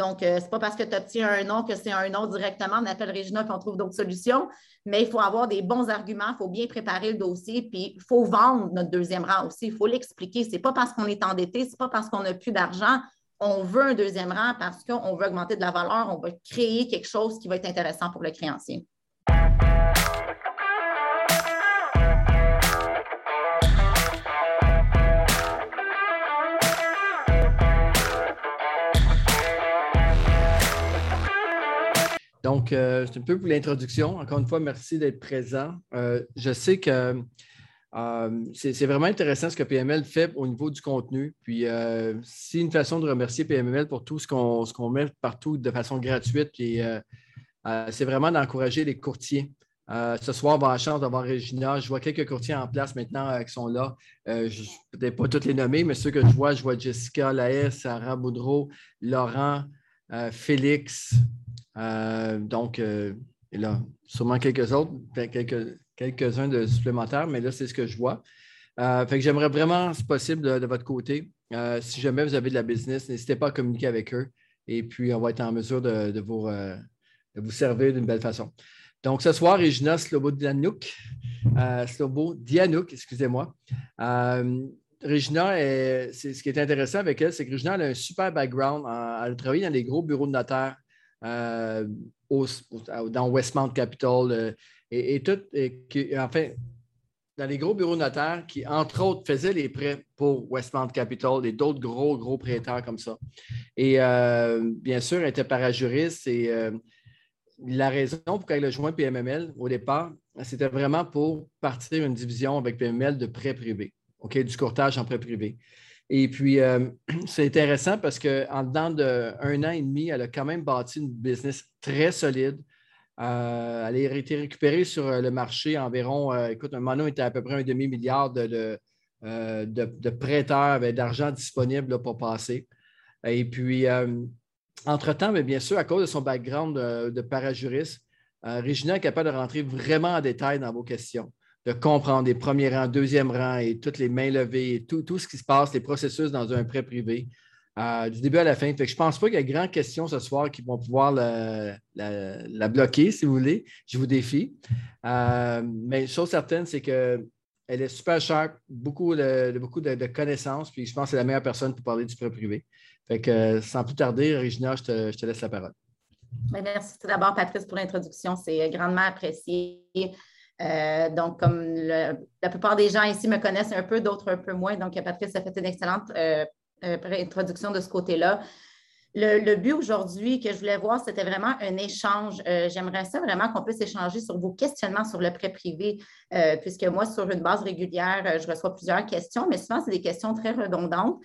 Donc, euh, ce n'est pas parce que tu obtiens un nom que c'est un nom directement. On appelle Régina qu'on trouve d'autres solutions. Mais il faut avoir des bons arguments, il faut bien préparer le dossier, puis il faut vendre notre deuxième rang aussi. Il faut l'expliquer. Ce n'est pas parce qu'on est endetté, ce n'est pas parce qu'on n'a plus d'argent. On veut un deuxième rang parce qu'on veut augmenter de la valeur, on va créer quelque chose qui va être intéressant pour le créancier. Donc, euh, c'est un peu pour l'introduction. Encore une fois, merci d'être présent. Euh, je sais que euh, c'est vraiment intéressant ce que PML fait au niveau du contenu. Puis, c'est une façon de remercier PML pour tout ce qu'on met partout de façon gratuite. c'est vraiment d'encourager les courtiers. ce soir, on va avoir la chance d'avoir Regina. Je vois quelques courtiers en place maintenant qui sont là. je ne vais peut-être pas tous les nommer, mais ceux que je vois, je vois Jessica Laes, Sarah Boudreau, Laurent, Félix, donc, euh, là, sûrement quelques autres, quelques, quelques-uns de supplémentaires, mais là, c'est ce que je vois. Euh, fait que j'aimerais vraiment, si possible, de, votre côté, si jamais vous avez de la business, n'hésitez pas à communiquer avec eux et puis on va être en mesure de, vous, vous, servir d'une belle façon. Donc, ce soir, Regina Slobodianouk, Slobo Dianouk, excusez-moi. Regina, ce qui est intéressant avec elle, c'est que Regina a un super background. Elle a travaillé dans des gros bureaux de notaire euh, dans Westmount Capital euh, et, tout, et, enfin, dans les gros bureaux notaires qui, entre autres, faisaient les prêts pour Westmount Capital et d'autres gros, gros prêteurs comme ça. Et euh, bien sûr, elle était parajuriste et la raison pour laquelle elle a joint PMML au départ, c'était vraiment pour partir une division avec PMML de prêts privés, du courtage en prêts privés. Et puis, euh, c'est intéressant parce qu'en dedans d'un an et demi, elle a quand même bâti une business très solide. Euh, elle a été récupérée sur euh, le marché environ, écoute, un moment était à peu près un demi-milliard de, de, prêteurs d'argent disponible pour passer. Et puis, entre-temps, mais bien sûr, à cause de son background de, parajuriste, Regina est capable de rentrer vraiment en détail dans vos questions de comprendre les premiers rangs, deuxième rang et toutes les mains levées et tout, ce qui se passe, les processus dans un prêt privé, euh, du début à la fin. je ne pense pas qu'il y ait grandes questions ce soir qui vont pouvoir la, bloquer, si vous voulez. Je vous défie. Euh, mais chose certaine, c'est qu'elle est super sharp, beaucoup, de, beaucoup de, connaissances, puis je pense que c'est la meilleure personne pour parler du prêt privé. Fait que sans plus tarder, Regina, je te, je te laisse la parole. Ben, merci tout d'abord, Patrice, pour l'introduction. C'est grandement apprécié. Euh, donc, comme la plupart des gens ici me connaissent un peu, d'autres un peu moins. Donc, Patrice a fait une excellente euh, euh, introduction de ce côté-là. Le, but aujourd'hui que je voulais voir, c'était vraiment un échange. J'aimerais ça vraiment qu'on puisse échanger sur vos questionnements sur le prêt privé, puisque moi, sur une base régulière, je reçois plusieurs questions, mais souvent, c'est des questions très redondantes.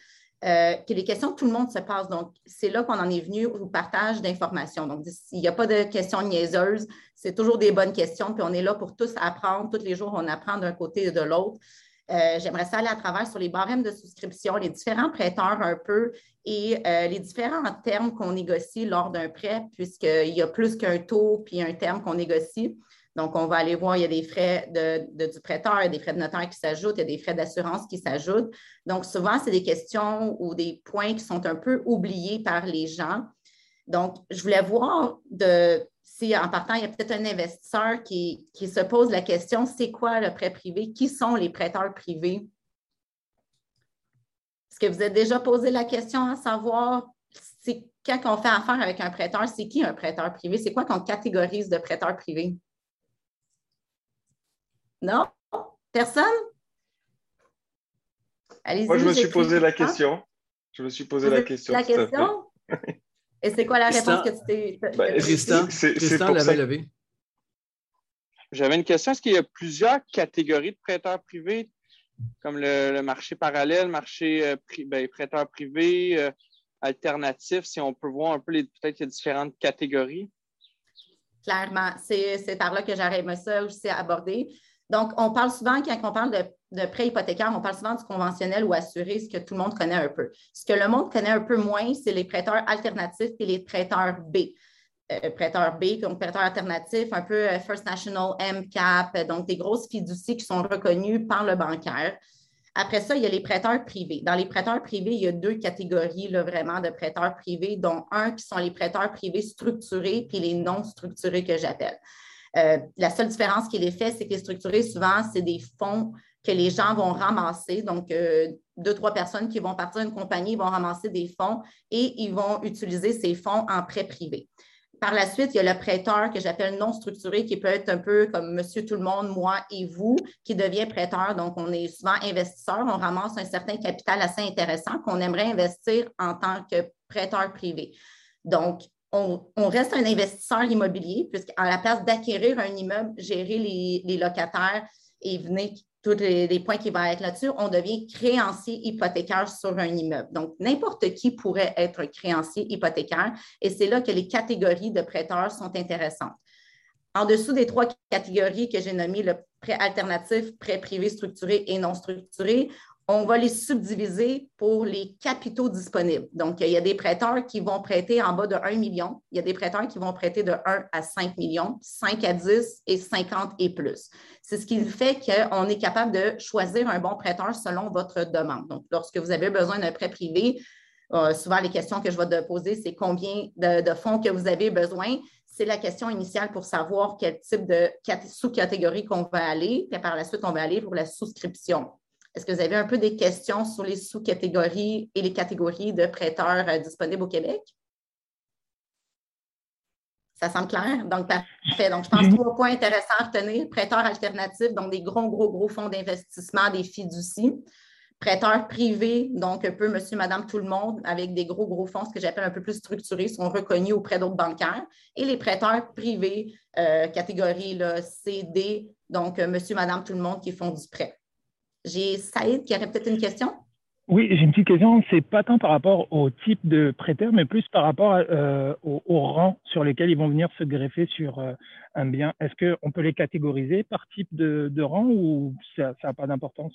Euh, que les questions tout le monde se passe. Donc, c'est là qu'on en est venu au partage d'informations. Donc, il n'y a pas de questions niaiseuses, c'est toujours des bonnes questions, puis on est là pour tous apprendre. Tous les jours, on apprend d'un côté et de l'autre. Euh, j'aimerais ça aller à travers sur les barèmes de souscription, les différents prêteurs un peu et euh, les différents termes qu'on négocie lors d'un prêt, puisqu'il y a plus qu'un taux puis un terme qu'on négocie. Donc, on va aller voir, il y a des frais de, du prêteur, il y a des frais de notaire qui s'ajoutent, il y a des frais d'assurance qui s'ajoutent. Donc, souvent, c'est des questions ou des points qui sont un peu oubliés par les gens. Donc, je voulais voir de, si en partant, il y a peut-être un investisseur qui, se pose la question, c'est quoi le prêt privé? Qui sont les prêteurs privés? Est-ce que vous avez déjà posé la question à savoir c'est quand on fait affaire avec un prêteur, c'est qui un prêteur privé? C'est quoi qu'on catégorise de prêteur privé? Non? Personne? Allez-y. Moi, je me suis posé la question. Je me suis posé la question. La question? Et c'est quoi la réponse que tu t'es. Ben, Tristan, Tristan l'avait levé. J'avais une question. Est-ce qu'il y a plusieurs catégories de prêteurs privés, comme le, marché parallèle, marché euh, ben, prêteur privé, euh, alternatif, si on peut voir un peu peut-être les différentes catégories? Clairement, c'est par là que j'aurais aimé ça aussi aborder. Donc, on parle souvent, quand on parle de, prêt hypothécaire, on parle souvent du conventionnel ou assuré, ce que tout le monde connaît un peu. Ce que le monde connaît un peu moins, c'est les prêteurs alternatifs et les prêteurs B. Euh, prêteurs B, donc prêteurs alternatifs, un peu euh, First National, MCAP, donc des grosses fiducies qui sont reconnues par le bancaire. Après ça, il y a les prêteurs privés. Dans les prêteurs privés, il y a deux catégories vraiment de prêteurs privés, dont un qui sont les prêteurs privés structurés, puis les non structurés que j'appelle. Euh, la seule différence qui les fait, c'est que les structurés, souvent, c'est des fonds que les gens vont ramasser. Donc, euh, deux, trois personnes qui vont partir d'une compagnie vont ramasser des fonds et ils vont utiliser ces fonds en prêt privé. Par la suite, il y a le prêteur que j'appelle non structuré, qui peut être un peu comme monsieur tout le monde, moi et vous, qui devient prêteur. Donc, on est souvent investisseur, on ramasse un certain capital assez intéressant qu'on aimerait investir en tant que prêteur privé. Donc, on, reste un investisseur immobilier, puisqu'à la place d'acquérir un immeuble, gérer les, locataires et venir tous les, points qui vont être là-dessus, on devient créancier hypothécaire sur un immeuble. Donc, n'importe qui pourrait être créancier hypothécaire et c'est là que les catégories de prêteurs sont intéressantes. En dessous des trois catégories que j'ai nommées, le prêt alternatif, prêt privé structuré et non structuré, on va les subdiviser pour les capitaux disponibles. Donc, il y a des prêteurs qui vont prêter en bas de 1 million. Il y a des prêteurs qui vont prêter de 1 à 5 millions, 5 à 10 et 50 et plus. C'est ce qui fait qu'on est capable de choisir un bon prêteur selon votre demande. Donc, lorsque vous avez besoin d'un prêt privé, euh, souvent les questions que je vais te poser, c'est combien de, fonds que vous avez besoin? C'est la question initiale pour savoir quel type de sous-catégorie qu'on va aller. Puis par la suite, on va aller pour la souscription. Est-ce que vous avez un peu des questions sur les sous-catégories et les catégories de prêteurs euh, disponibles au Québec? Ça semble clair? Donc, parfait. Donc, je pense trois points intéressants à retenir. Prêteurs alternatifs, donc des gros, gros, gros fonds d'investissement, des fiducies. Prêteurs privés, donc un peu monsieur, madame, tout le monde, avec des gros, gros fonds, ce que j'appelle un peu plus structurés, sont reconnus auprès d'autres bancaires. Et les prêteurs privés, euh, catégorie là, CD, donc euh, monsieur, madame, tout le monde qui font du prêt. J'ai Saïd qui aurait peut-être une question? Oui, j'ai une petite question. C'est pas tant par rapport au type de prêteur, mais plus par rapport euh, au, rang sur lesquels ils vont venir se greffer sur euh, un bien. Est-ce qu'on peut les catégoriser par type de, rang ou ça n'a pas d'importance?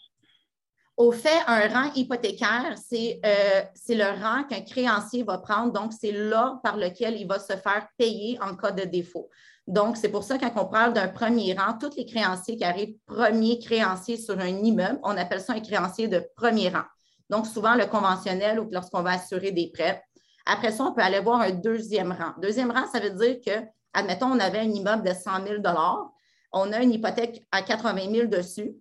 Au fait, un rang hypothécaire, euh, c'est le rang qu'un créancier va prendre. Donc, c'est l'ordre par lequel il va se faire payer en cas de défaut. Donc, c'est pour ça, quand on parle d'un premier rang, tous les créanciers qui arrivent premier créancier sur un immeuble, on appelle ça un créancier de premier rang. Donc, souvent, le conventionnel ou lorsqu'on va assurer des prêts. Après ça, on peut aller voir un deuxième rang. Deuxième rang, ça veut dire que, admettons, on avait un immeuble de 100 000 on a une hypothèque à 80 000 dessus,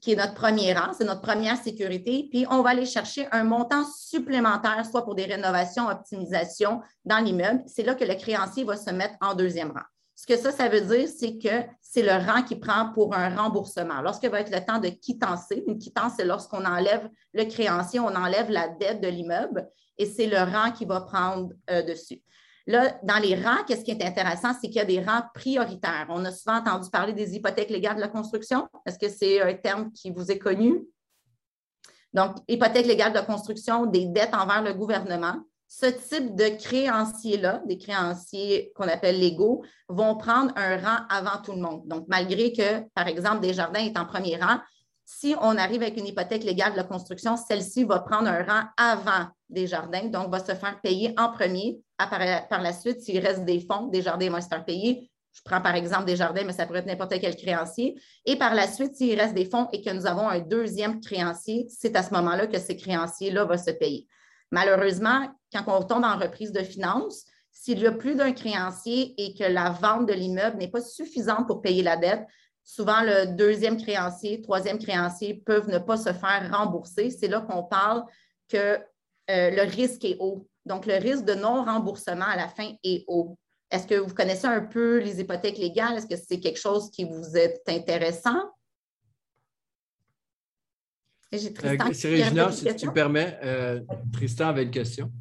qui est notre premier rang, c'est notre première sécurité, puis on va aller chercher un montant supplémentaire, soit pour des rénovations, optimisations dans l'immeuble. C'est là que le créancier va se mettre en deuxième rang. Ce que ça, ça veut dire, c'est que c'est le rang qui prend pour un remboursement. Lorsque va être le temps de quittancer, une quittance, c'est lorsqu'on enlève le créancier, on enlève la dette de l'immeuble et c'est le rang qui va prendre euh, dessus. Là, dans les rangs, qu'est-ce qui est intéressant, c'est qu'il y a des rangs prioritaires. On a souvent entendu parler des hypothèques légales de la construction. Est-ce que c'est un terme qui vous est connu? Donc, hypothèque légale de construction, des dettes envers le gouvernement ce type de créanciers-là, des créanciers qu'on appelle légaux, vont prendre un rang avant tout le monde. Donc, malgré que, par exemple, Desjardins est en premier rang, si on arrive avec une hypothèque légale de la construction, celle-ci va prendre un rang avant Desjardins, donc va se faire payer en premier. Par la suite, s'il reste des fonds, Desjardins vont se faire payer. Je prends par exemple Desjardins, mais ça pourrait être n'importe quel créancier. Et par la suite, s'il reste des fonds et que nous avons un deuxième créancier, c'est à ce moment-là que ces créanciers-là vont se payer. Malheureusement, quand on tombe en reprise de finances, s'il y a plus d'un créancier et que la vente de l'immeuble n'est pas suffisante pour payer la dette, souvent le deuxième créancier, troisième créancier peuvent ne pas se faire rembourser. C'est là qu'on parle que euh, le risque est haut. Donc, le risque de non-remboursement à la fin est haut. Est-ce que vous connaissez un peu les hypothèques légales? Est-ce que c'est quelque chose qui vous est intéressant? J'ai Tristan. Euh, Régina, si tu me permets, euh, Tristan avait une question.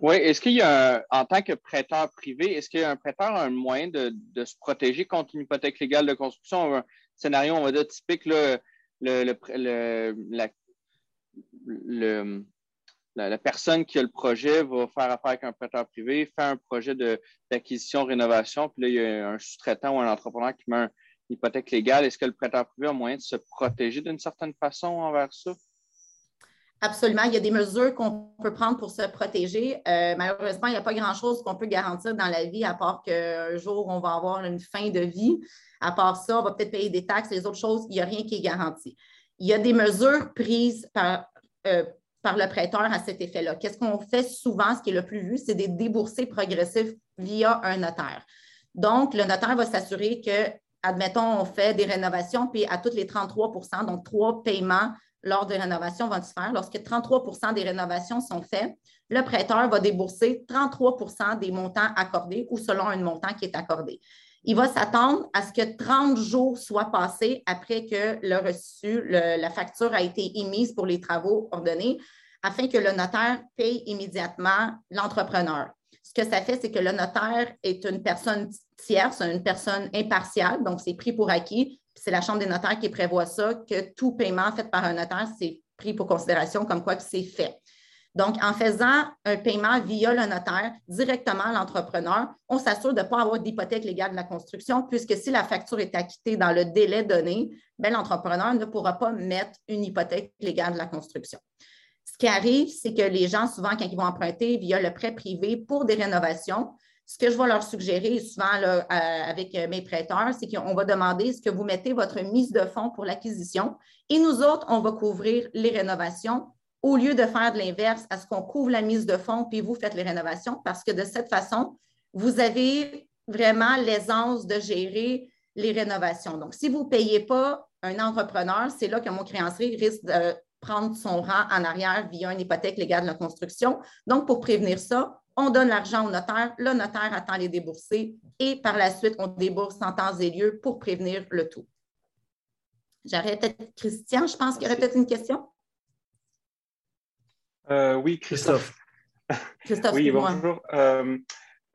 Oui, est-ce qu'il y a, en tant que prêteur privé, est-ce qu'un prêteur a un moyen de, se protéger contre une hypothèque légale de construction? Un scénario, on va dire, typique, le, la, personne qui a le projet va faire affaire avec un prêteur privé, fait un projet d'acquisition-rénovation, puis là, il y a un sous-traitant ou un entrepreneur qui met un, hypothèque légale, est-ce que le prêteur privé a moyen de se protéger d'une certaine façon envers ça? Absolument. Il y a des mesures qu'on peut prendre pour se protéger. Euh, malheureusement, il n'y a pas grand-chose qu'on peut garantir dans la vie, à part qu'un jour, on va avoir une fin de vie. À part ça, on va peut-être payer des taxes. Les autres choses, il n'y a rien qui est garanti. Il y a des mesures prises par, euh, par le prêteur à cet effet-là. Qu'est-ce qu'on fait souvent, ce qui est le plus vu, c'est des déboursés progressifs via un notaire. Donc, le notaire va s'assurer que, admettons, on fait des rénovations, puis à toutes les 33% donc trois paiements lors des rénovations vont se faire. Lorsque 33% des rénovations sont faites, le prêteur va débourser 33% des montants accordés ou selon un montant qui est accordé. Il va s'attendre à ce que 30 jours soient passés après que le reçu, la facture a été émise pour les travaux ordonnés afin que le notaire paye immédiatement l'entrepreneur. Ce que ça fait, c'est que le notaire est une personne tierce, une personne impartiale, donc c'est pris pour acquis. C'est la Chambre des notaires qui prévoit ça, que tout paiement fait par un notaire, c'est pris pour considération comme quoi que c'est fait. Donc, en faisant un paiement via le notaire directement à l'entrepreneur, on s'assure de ne pas avoir d'hypothèque légale de la construction, puisque si la facture est acquittée dans le délai donné, ben, l'entrepreneur ne pourra pas mettre une hypothèque légale de la construction. Ce qui arrive, c'est que les gens, souvent, quand ils vont emprunter via le prêt privé pour des rénovations, ce que je vais leur suggérer souvent euh, avec mes prêteurs, c'est qu'on va demander est-ce que vous mettez votre mise de fonds pour l'acquisition et nous autres, on va couvrir les rénovations au lieu de faire de l'inverse, à ce qu'on couvre la mise de fonds puis vous faites les rénovations, parce que de cette façon, vous avez vraiment l'aisance de gérer les rénovations. Donc, si vous ne payez pas un entrepreneur, c'est là que mon créancier risque de prendre son rang en arrière via une hypothèque légale de la construction. Donc, pour prévenir ça, on donne l'argent au notaire, le notaire attend les débourser et par la suite, on débourse en temps et lieu pour prévenir le tout. J'arrête peut-être Christian, je pense qu'il y aurait peut-être une question. Euh, oui, Christophe. Christophe, oui, bonjour. Euh,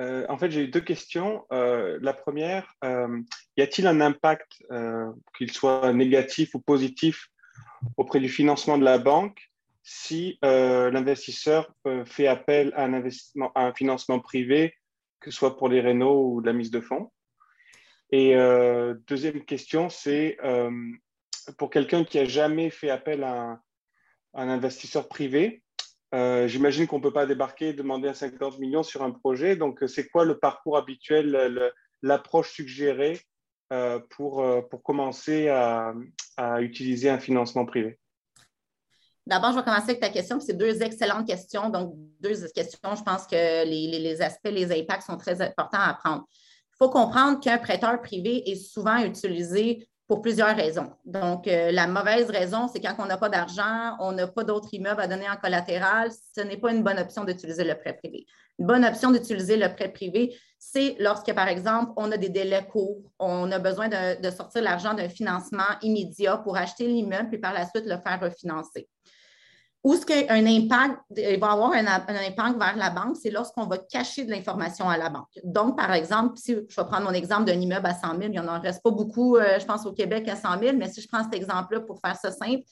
euh, en fait, j'ai deux questions. la première, y a-t-il un impact, qu'il soit négatif ou positif, auprès du financement de la banque si l'investisseur fait appel à un, financement privé, que ce soit pour les rénaux ou la mise de fonds Et deuxième question, c'est pour quelqu'un qui a jamais fait appel à un investisseur privé, euh, j'imagine qu'on ne peut pas débarquer et demander à 50 millions sur un projet. Donc, c'est quoi le parcours habituel, l'approche suggérée euh, pour, euh, pour commencer à, utiliser un financement privé? D'abord, je vais commencer avec ta question. C'est deux excellentes questions. Donc, deux questions, je pense que les, les aspects, les impacts sont très importants à prendre. Il faut comprendre qu'un prêteur privé est souvent utilisé pour plusieurs raisons. Donc, euh, la mauvaise raison, c'est quand on n'a pas d'argent, on n'a pas d'autres immeubles à donner en collatéral, ce n'est pas une bonne option d'utiliser le prêt privé. Une bonne option d'utiliser le prêt privé, c'est lorsque, par exemple, on a des délais courts, on a besoin de, de sortir l'argent d'un financement immédiat pour acheter l'immeuble, puis par la suite le faire refinancer. Où est-ce qu'un impact, il va avoir un, impact vers la banque, c'est lorsqu'on va cacher de l'information à la banque. Donc, par exemple, si je vais prendre mon exemple d'un immeuble à 100 000, il n'y en reste pas beaucoup, euh, je pense, au Québec à 100 000, mais si je prends cet exemple-là pour faire ça simple,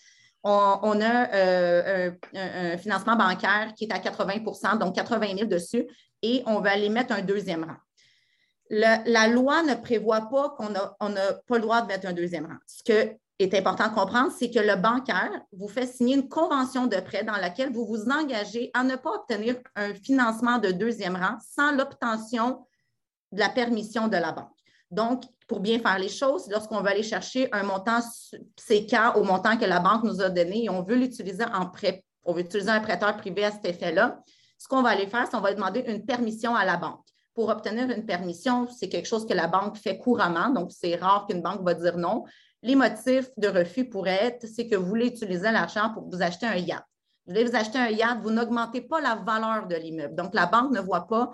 on, a euh, un, financement bancaire qui est à 80% donc 80 000 dessus, et on va aller mettre un deuxième rang. la loi ne prévoit pas qu'on n'a pas le droit de mettre un deuxième rang. Ce que est important de comprendre, c'est que le bancaire vous fait signer une convention de prêt dans laquelle vous vous engagez à ne pas obtenir un financement de deuxième rang sans l'obtention de la permission de la banque. Donc, pour bien faire les choses, lorsqu'on veut aller chercher un montant CK au montant que la banque nous a donné et on veut l'utiliser en prêt, on veut utiliser un prêteur privé à cet effet-là, ce qu'on va aller faire, c'est qu'on va demander une permission à la banque. Pour obtenir une permission, c'est quelque chose que la banque fait couramment, donc c'est rare qu'une banque va dire non. Les motifs de refus pourraient être, c'est que vous voulez utiliser l'argent pour vous acheter un yacht. Vous voulez vous acheter un yacht, vous n'augmentez pas la valeur de l'immeuble. Donc, la banque ne voit pas,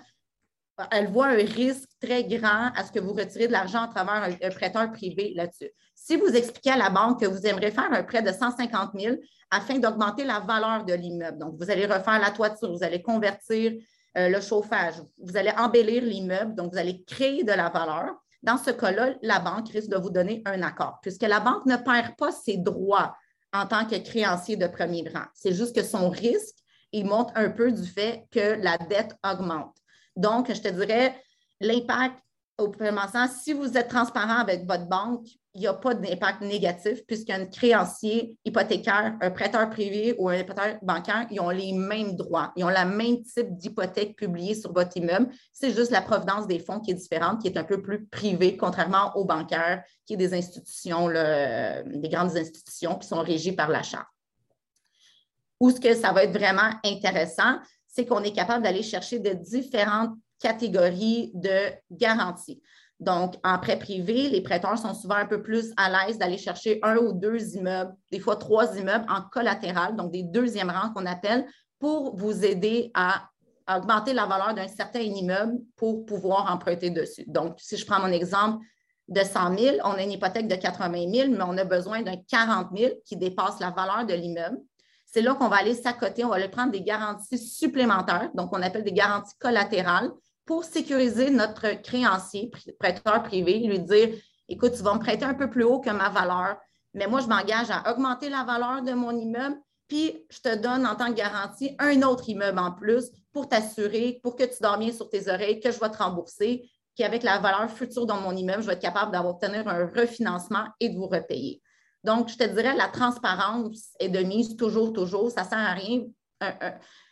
elle voit un risque très grand à ce que vous retirez de l'argent à travers un, prêteur privé là-dessus. Si vous expliquez à la banque que vous aimeriez faire un prêt de 150 000 afin d'augmenter la valeur de l'immeuble, donc vous allez refaire la toiture, vous allez convertir euh, le chauffage, vous allez embellir l'immeuble, donc vous allez créer de la valeur, dans ce cas-là, la banque risque de vous donner un accord, puisque la banque ne perd pas ses droits en tant que créancier de premier rang. C'est juste que son risque, il monte un peu du fait que la dette augmente. Donc, je te dirais, l'impact au commençant, si vous êtes transparent avec votre banque, il n'y a pas d'impact négatif puisqu'un créancier hypothécaire, un prêteur privé ou un prêteur bancaire, ils ont les mêmes droits. Ils ont le même type d'hypothèque publiée sur votre immeuble. C'est juste la provenance des fonds qui est différente, qui est un peu plus privée, contrairement aux bancaires, qui est des institutions, des grandes institutions qui sont régies par la charte. Où ce que ça va être vraiment intéressant, c'est qu'on est capable d'aller chercher de différentes catégories de garanties. Donc, en prêt privé, les prêteurs sont souvent un peu plus à l'aise d'aller chercher un ou deux immeubles, des fois trois immeubles en collatéral, donc des deuxièmes rangs qu'on appelle, pour vous aider à augmenter la valeur d'un certain immeuble pour pouvoir emprunter dessus. Donc, si je prends mon exemple de 100 000, on a une hypothèque de 80 000, mais on a besoin d'un 40 000 qui dépasse la valeur de l'immeuble. C'est là qu'on va aller s'accoter, on va aller prendre des garanties supplémentaires, donc on appelle des garanties collatérales, pour sécuriser notre créancier, prêteur privé, lui dire écoute, tu vas me prêter un peu plus haut que ma valeur, mais moi, je m'engage à augmenter la valeur de mon immeuble, puis je te donne en tant que garantie un autre immeuble en plus pour t'assurer, pour que tu dors bien sur tes oreilles, que je vais te rembourser, qu'avec la valeur future de mon immeuble, je vais être capable d'obtenir un refinancement et de vous repayer. Donc, je te dirais, la transparence est de mise toujours, toujours. Ça ne sert à rien.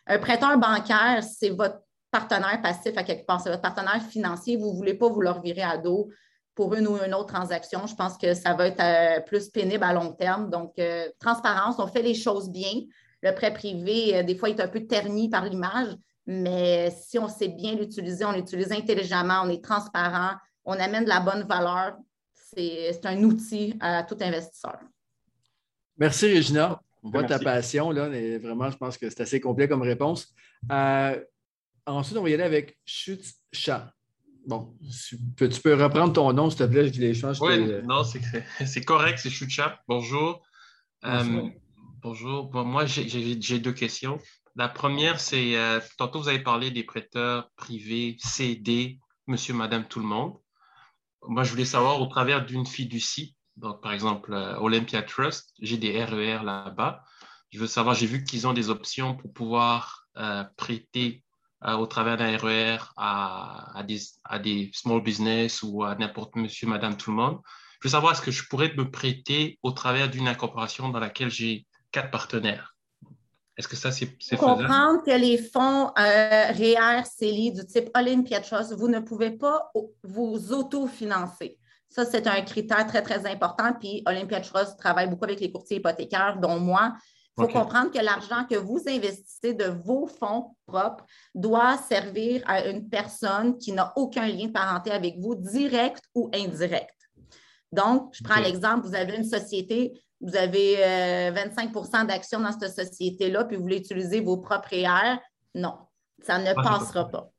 un prêteur bancaire, c'est votre partenaire passif à quelque part, c'est votre partenaire financier, vous ne voulez pas vous leur virer à dos pour une ou une autre transaction. Je pense que ça va être euh, plus pénible à long terme. Donc, euh, transparence, on fait les choses bien. Le prêt privé, euh, des fois, est un peu terni par l'image, mais si on sait bien l'utiliser, on l'utilise intelligemment, on est transparent, on amène de la bonne valeur, c'est un outil à tout investisseur. Merci, Régina. On voit ta passion, là, vraiment, je pense que c'est assez complet comme réponse. Ensuite, on va y aller avec Chut Chat. Bon, tu peux, reprendre ton nom, s'il te plaît, je les change. Oui, non, c'est correct, c'est Chut Bonjour. Euh, bonjour. Bon, moi, j'ai deux questions. La première, c'est, euh, tantôt, vous avez parlé des prêteurs privés, CD, monsieur, madame, tout le monde. Moi, je voulais savoir, au travers d'une fiducie, donc par exemple euh, Olympia Trust, j'ai des RER là-bas. Je veux savoir, j'ai vu qu'ils ont des options pour pouvoir prêter euh, au travers d'un RER e à, à, des, à, des, small business ou à n'importe monsieur, madame, tout le monde. Je veux savoir, est-ce que je pourrais me prêter au travers d'une incorporation dans laquelle j'ai quatre partenaires? Est-ce que ça, c'est faisable? Comprendre que les fonds euh, REER, CELI du type Olympia Trust, vous ne pouvez pas vous autofinancer. Ça, c'est un critère très, très important. Puis Olympia Trust travaille beaucoup avec les courtiers hypothécaires, dont moi. Il faut comprendre que l'argent que vous investissez de vos fonds propres doit servir à une personne qui n'a aucun lien de parenté avec vous, direct ou indirect. Donc, je prends l'exemple, vous avez une société, vous avez 25% euh, d'actions dans cette société-là, puis vous voulez utiliser vos propres REER. Non, ça ne passera pas.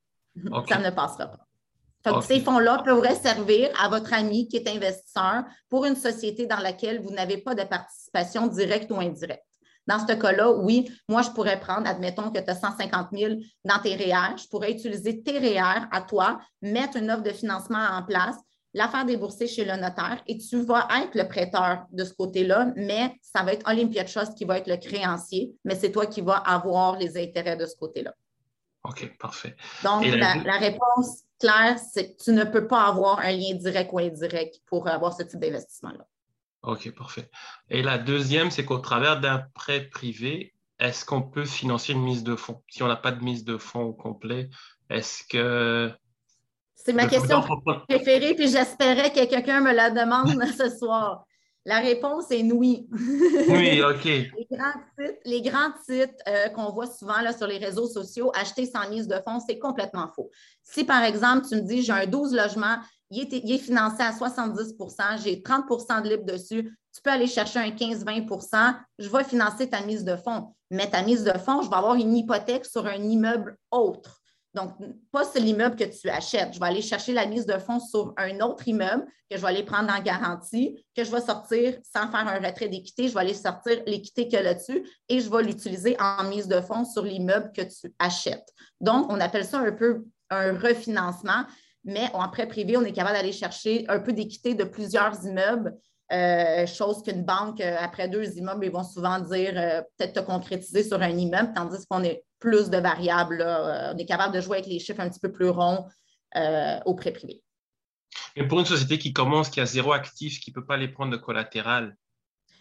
Ça ne passera pas. Ces fonds-là pourraient servir à votre ami qui est investisseur pour une société dans laquelle vous n'avez pas de participation directe ou indirecte. Dans ce cas-là, oui, moi, je pourrais prendre, admettons que tu as 150 000 dans tes REER, je pourrais utiliser tes REER à toi, mettre une offre de financement en place, la faire débourser chez le notaire et tu vas être le prêteur de ce côté-là, mais ça va être Olympia Trust qui va être le créancier, mais c'est toi qui vas avoir les intérêts de ce côté-là. OK, parfait. Donc, la, la, réponse claire, c'est que tu ne peux pas avoir un lien direct ou indirect pour avoir ce type d'investissement-là. OK, parfait. Et la deuxième, c'est qu'au travers d'un prêt privé, est-ce qu'on peut financer une mise de fonds? Si on n'a pas de mise de fonds au complet, est-ce que... C'est ma question préférée, puis j'espérais que quelqu'un me la demande ce soir. La réponse est oui. Oui, OK. les grands titres, euh, qu'on voit souvent là, sur les réseaux sociaux, acheter sans mise de fonds, c'est complètement faux. Si, par exemple, tu me dis, j'ai un 12 logements, il est, financé à 70% j'ai 30% de libre dessus, tu peux aller chercher un 15-20 je vais financer ta mise de fonds. Mais ta mise de fonds, je vais avoir une hypothèque sur un immeuble autre. Donc, pas sur l'immeuble que tu achètes. Je vais aller chercher la mise de fonds sur un autre immeuble que je vais aller prendre en garantie, que je vais sortir sans faire un retrait d'équité. Je vais aller sortir l'équité y a là-dessus et je vais l'utiliser en mise de fonds sur l'immeuble que tu achètes. Donc, on appelle ça un peu un refinancement mais en prêt privé, on est capable d'aller chercher un peu d'équité de plusieurs immeubles, euh, chose qu'une banque, euh, après deux immeubles, ils vont souvent dire euh, peut-être te concrétiser sur un immeuble, tandis qu'on est plus de variables. on est capable de jouer avec les chiffres un petit peu plus ronds au prêt privé. Mais pour une société qui commence, qui a zéro actif, qui ne peut pas les prendre de collatéral,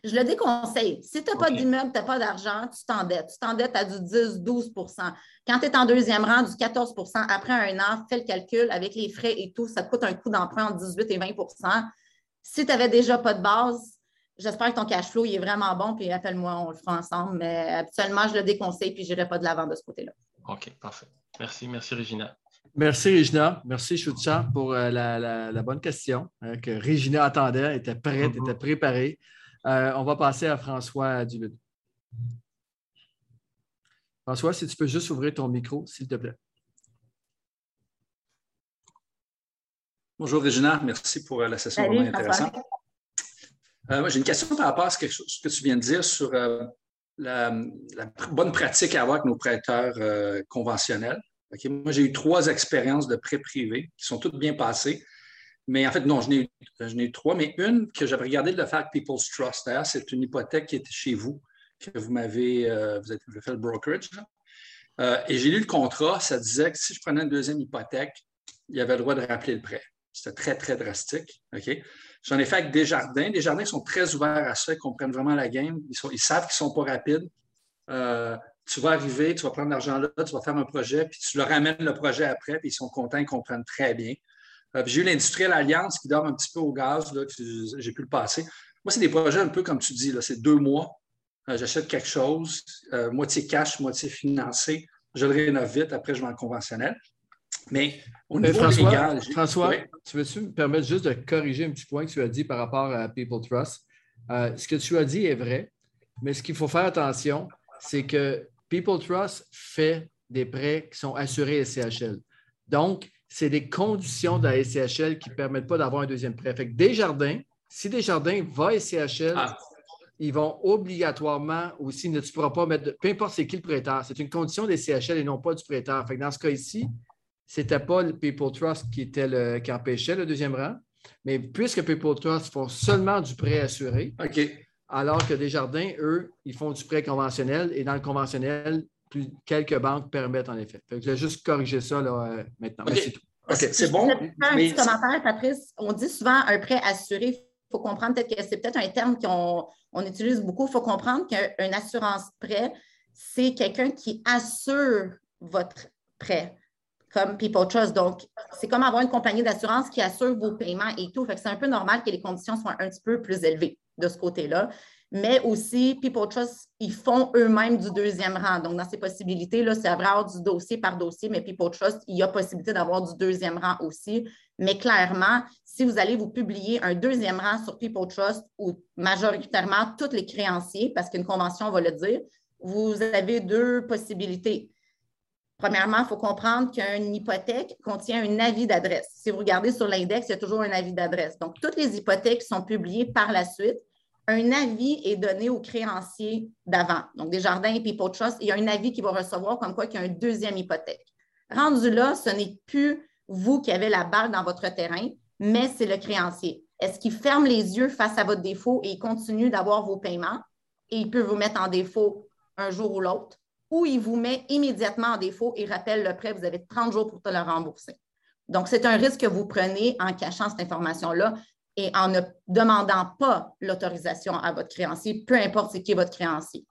je le déconseille. Si tu n'as pas d'immeuble, tu n'as pas d'argent, tu t'endettes. Tu t'endettes à du 10-12% Quand tu es en deuxième rang, du 14% après un an, fais le calcul avec les frais et tout, ça te coûte un coût d'emprunt entre 18 et 20% Si tu n'avais déjà pas de base, j'espère que ton cash flow est vraiment bon, puis appelle-moi, on le fera ensemble. Mais habituellement, je le déconseille, puis je n'irai pas de l'avant de ce côté-là. OK, parfait. Merci, merci, Regina. Merci, Regina. Merci, Choucha, pour euh, la, bonne question hein, que Regina attendait, était prête, mm-hmm. était préparée. Euh, on va passer à François Duluth. François, si tu peux juste ouvrir ton micro, s'il te plaît. Bonjour, Régina. Merci pour euh, la session vraiment intéressante. Euh, J'ai une question par rapport à ce que, tu viens de dire sur euh, la, bonne pratique à avoir avec nos prêteurs conventionnels. Moi, j'ai eu trois expériences de prêts privés qui sont toutes bien passées. Mais en fait, non, je n'ai eu, trois, mais une que j'avais regardé de le faire People's Trust. D'ailleurs, c'est une hypothèque qui était chez vous, que vous m'avez, euh, vous avez fait le brokerage. Euh, et j'ai lu le contrat, ça disait que si je prenais une deuxième hypothèque, il y avait le droit de rappeler le prêt. C'était très, très drastique. J'en ai fait avec Desjardins. Desjardins sont très ouverts à ça, ils comprennent vraiment la game. Ils, savent qu'ils ne sont pas rapides. Euh, tu vas arriver, tu vas prendre l'argent là, tu vas faire un projet, puis tu leur ramènes le projet après, puis ils sont contents, ils comprennent très bien. Euh, j'ai eu l'Industriel Alliance qui dort un petit peu au gaz, là, j'ai pu le passer. Moi, c'est des projets un peu comme tu dis, c'est deux mois. Euh, j'achète quelque chose, euh, moitié cash, moitié financé. Je le rénove vite, après, je vais en conventionnel. Mais au niveau François, légal. François, tu veux-tu me permettre juste de corriger un petit point que tu as dit par rapport à People Trust? ce que tu as dit est vrai, mais ce qu'il faut faire attention, c'est que People Trust fait des prêts qui sont assurés SCHL. Donc, c'est des conditions de la SCHL qui ne permettent pas d'avoir un deuxième prêt. Fait que Desjardins, si Desjardins va à SCHL, ah. ils vont obligatoirement aussi, ne tu pourras pas mettre, peu importe c'est qui le prêteur, c'est une condition des CHL et non pas du prêteur. Fait que dans ce cas ici, ce n'était pas le People Trust qui, était le, qui empêchait le deuxième rang, mais puisque People Trust font seulement du prêt assuré, alors que Desjardins, eux, ils font du prêt conventionnel et dans le conventionnel, quelques banques permettent en effet. je vais juste corriger ça là, euh, maintenant. C'est bon. un petit commentaire, Patrice. On dit souvent un prêt assuré. Il faut comprendre peut-être que c'est peut-être un terme qu'on on utilise beaucoup. Il faut comprendre qu'une assurance prêt, c'est quelqu'un qui assure votre prêt, comme People Trust. Donc, c'est comme avoir une compagnie d'assurance qui assure vos paiements et tout. Fait que c'est un peu normal que les conditions soient un petit peu plus élevées de ce côté-là mais aussi People Trust, ils font eux-mêmes du deuxième rang. Donc, dans ces possibilités-là, c'est avoir du dossier par dossier, mais People Trust, il y a possibilité d'avoir du deuxième rang aussi. Mais clairement, si vous allez vous publier un deuxième rang sur People Trust ou majoritairement tous les créanciers, parce qu'une convention va le dire, vous avez deux possibilités. Premièrement, il faut comprendre qu'une hypothèque contient un avis d'adresse. Si vous regardez sur l'index, il y a toujours un avis d'adresse. Donc, toutes les hypothèques sont publiées par la suite un avis est donné aux créanciers d'avant. Donc, Desjardins et People Trust, il y a un avis qu'ils vont recevoir comme quoi qu'il y a une deuxième hypothèque. Rendu là, ce n'est plus vous qui avez la balle dans votre terrain, mais c'est le créancier. Est-ce qu'il ferme les yeux face à votre défaut et il continue d'avoir vos paiements et il peut vous mettre en défaut un jour ou l'autre, ou il vous met immédiatement en défaut et rappelle le prêt, vous avez 30 jours pour te le rembourser? Donc, c'est un risque que vous prenez en cachant cette information-là et en ne demandant pas l'autorisation à votre créancier, peu importe c'est qui est votre créancier.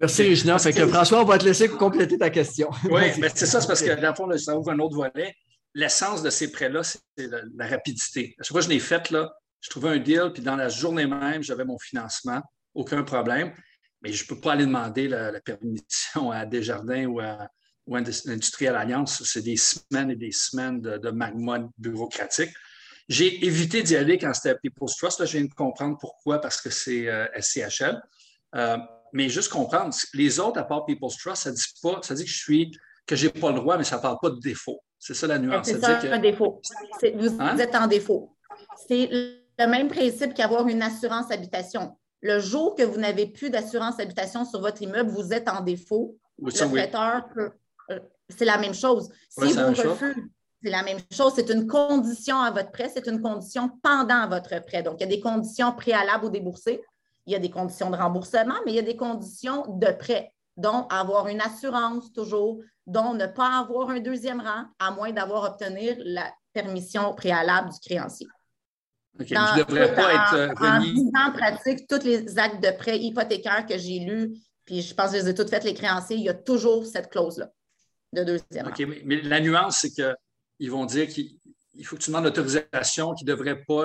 Merci, Regina. François, on va te laisser compléter ta question. Oui, mais c'est ça, c'est parce que dans le fond, ça ouvre un autre volet. L'essence de ces prêts-là, c'est la, rapidité. À chaque fois que je l'ai fait, là, je trouvais un deal, puis dans la journée même, j'avais mon financement, aucun problème. Mais je ne peux pas aller demander la, permission à Desjardins ou à, ou à Industriel Alliance. C'est des semaines et des semaines de, de magma bureaucratique. J'ai évité d'y aller quand c'était People's Trust. Là, je viens de comprendre pourquoi, parce que c'est euh, SCHL. Euh, mais juste comprendre, les autres, à part People's Trust, ça dit pas, ça dit que je suis, que j'ai pas le droit, mais ça ne parle pas de défaut. C'est ça la nuance. C'est ça, un défaut. Vous, hein? êtes en défaut. C'est le même principe qu'avoir une assurance habitation. Le jour que vous n'avez plus d'assurance habitation sur votre immeuble, vous êtes en défaut. le prêteur peut. Euh, c'est la même chose. Si vous refusez, c'est la même chose. C'est une condition à votre prêt, c'est une condition pendant votre prêt. Donc, il y a des conditions préalables au déboursé, il y a des conditions de remboursement, mais il y a des conditions de prêt. dont avoir une assurance toujours, dont ne pas avoir un deuxième rang, à moins d'avoir obtenu la permission préalable du créancier. OK, ne devrait pas être euh, remis. En pratique, tous les actes de prêt hypothécaires que j'ai lus, puis je pense que je les ai toutes faites, les créanciers, il y a toujours cette clause-là de deuxième OK, mais, la nuance, c'est qu'ils vont dire qu'il faut que tu demandes l'autorisation, qu'ils ne devraient pas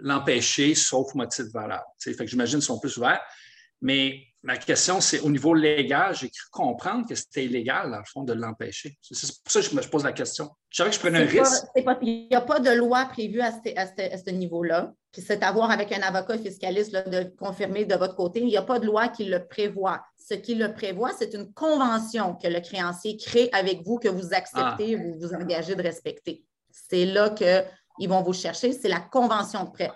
l'empêcher, sauf motif valable. Fait que j'imagine qu'ils sont plus ouverts. Mais ma question, c'est au niveau légal, j'ai cru comprendre que c'était illégal, dans le fond, de l'empêcher. C'est pour ça que je me pose la question. Je savais que je prenais un risque. il n'y a pas de loi prévue à ce, niveau-là. Puis c'est à voir avec un avocat fiscaliste de confirmer de votre côté. Il n'y a pas de loi qui le prévoit. Ce qui le prévoit, c'est une convention que le créancier crée avec vous, que vous acceptez, ah. vous vous engagez de respecter. C'est là qu'ils vont vous chercher. C'est la convention de prêt.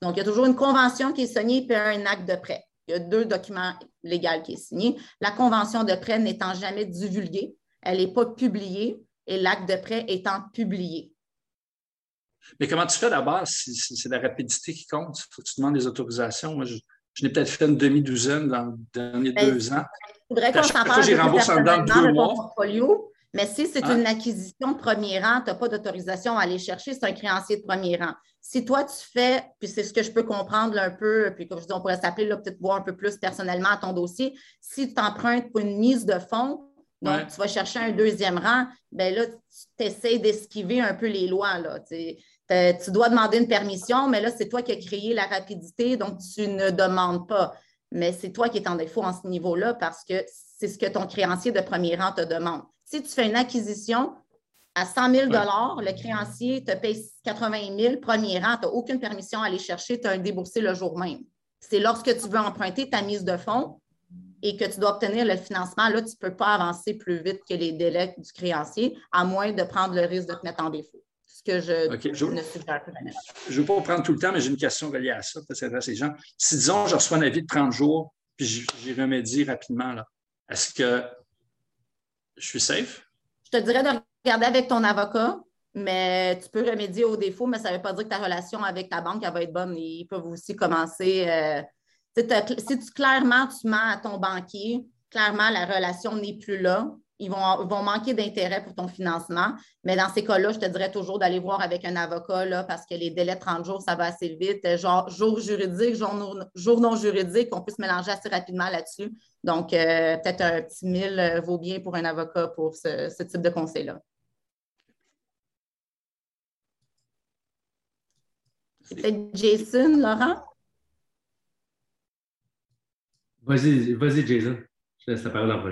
Donc, il y a toujours une convention qui est signée puis un acte de prêt. Il y a deux documents légaux qui sont signés. La convention de prêt n'étant jamais divulguée, elle n'est pas publiée et l'acte de prêt étant publié. Mais comment tu fais d'abord si, c'est la rapidité qui compte? Il faut que tu demandes des autorisations. Moi, je, n'ai peut-être fait une demi-douzaine dans les derniers ben, deux ans. Il faudrait qu'on s'en parle j'ai remboursé en dedans deux mois. Portfolio, mais si c'est hein? une acquisition de premier rang, tu n'as pas d'autorisation à aller chercher, c'est un créancier de premier rang. Si toi, tu fais, puis c'est ce que je peux comprendre un peu, puis comme je dis, on pourrait s'appeler peut-être voir un peu plus personnellement à ton dossier, si tu t'empruntes pour une mise de fonds, donc tu vas chercher un deuxième rang, bien là, tu essaies d'esquiver un peu les lois. Là, tu dois demander une permission, mais là, c'est toi qui as créé la rapidité, donc tu ne demandes pas. Mais c'est toi qui es en défaut en ce niveau-là parce que c'est ce que ton créancier de premier rang te demande. Si tu fais une acquisition, à 100 000 le créancier te paye 80 000, premier rang, tu n'as aucune permission à aller chercher, tu as un déboursé le jour même. C'est lorsque tu veux emprunter ta mise de fonds et que tu dois obtenir le financement, là, tu ne peux pas avancer plus vite que les délais du créancier, à moins de prendre le risque de te mettre en défaut. Ce que je, je ne suggère pas. Je ne veux pas prendre tout le temps, mais j'ai une question reliée à ça, parce que ces gens. Si, disons, je reçois un avis de 30 jours, puis j'y remédie rapidement, est-ce que je suis safe? Je te dirais de regarder avec ton avocat, mais tu peux remédier aux défauts, mais ça ne veut pas dire que ta relation avec ta banque va être bonne. Ils peuvent aussi commencer. Euh, si tu, clairement tu mens à ton banquier, clairement la relation n'est plus là. Ils vont, vont manquer d'intérêt pour ton financement. Mais dans ces cas-là, je te dirais toujours d'aller voir avec un avocat là, parce que les délais de 30 jours, ça va assez vite. Genre jour juridique, jour, non juridique, on peut se mélanger assez rapidement là-dessus. Donc, euh, peut-être un petit mille euh, vaut bien pour un avocat pour ce type de conseil-là. C'est Jason, Laurent? Vas-y, vas-y, Jason. Je laisse la parole en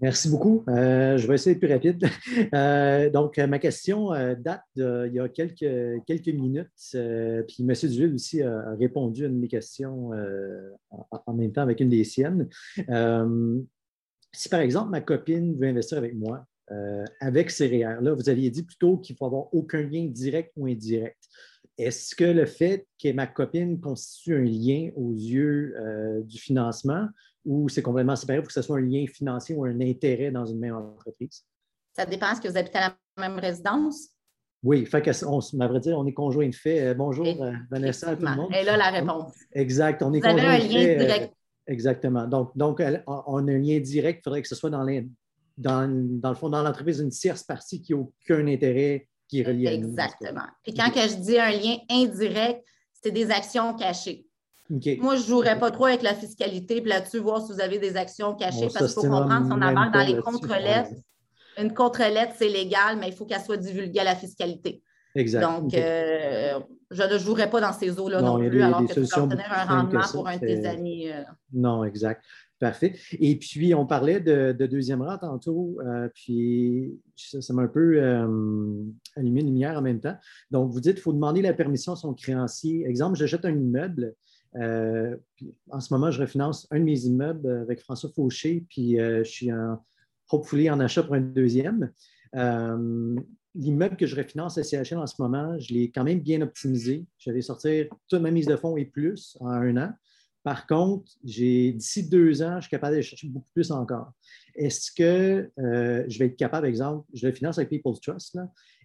Merci beaucoup. Euh, je vais essayer de plus rapide. Euh, donc, ma question euh, date d'il y a quelques, quelques minutes. puis M. Duville aussi a, répondu à une de mes questions en, même temps avec une des siennes. si par exemple ma copine veut investir avec moi, avec ces là vous aviez dit plutôt qu'il faut avoir aucun lien direct ou indirect. Est-ce que le fait que ma copine constitue un lien aux yeux euh, du financement ou c'est complètement séparé pour que ce soit un lien financier ou un intérêt dans une même entreprise? Ça dépend. Est-ce que vous habitez à la même résidence? Oui, fait que on, à vrai dire, on est conjoint de fait. Euh, bonjour, euh, Vanessa, à tout le monde. Et là, la réponse. Exact. On est vous avez un lien direct. exactement. Donc, donc, on a un lien direct. Il faudrait que ce soit dans, dans, dans le fond, dans l'entreprise, une tierce partie qui n'a aucun intérêt qui est relié Exactement. Puis quand que je dis un lien indirect, c'est des actions cachées. Moi, je ne jouerais pas trop avec la fiscalité, puis là-dessus, voir si vous avez des actions cachées, parce qu'il faut comprendre, si on embarque dans les contre-lettres, une contre-lettre, c'est légal, mais il faut qu'elle soit divulguée à la fiscalité. Exact. Donc, euh, je ne jouerais pas dans ces eaux-là non, plus, alors que tu peux obtenir un rendement pour un de tes amis. Euh. Non, exact. Parfait. Et puis, on parlait de, deuxième rang tantôt, euh, puis ça m'a un peu euh, allumé une lumière en même temps. Donc, vous dites qu'il faut demander la permission à son créancier. Exemple, j'achète un immeuble. Euh, en ce moment, je refinance un de mes immeubles avec François Fauché, puis je suis en, hopefully en achat pour un deuxième. L'immeuble que je refinance à CHL en ce moment, je l'ai quand même bien optimisé. Je vais sortir toute ma mise de fonds et plus en un an. Par contre, d'ici deux ans, je suis capable de chercher beaucoup plus encore. Est-ce que euh, je vais être capable, exemple, je le finance avec People's Trust,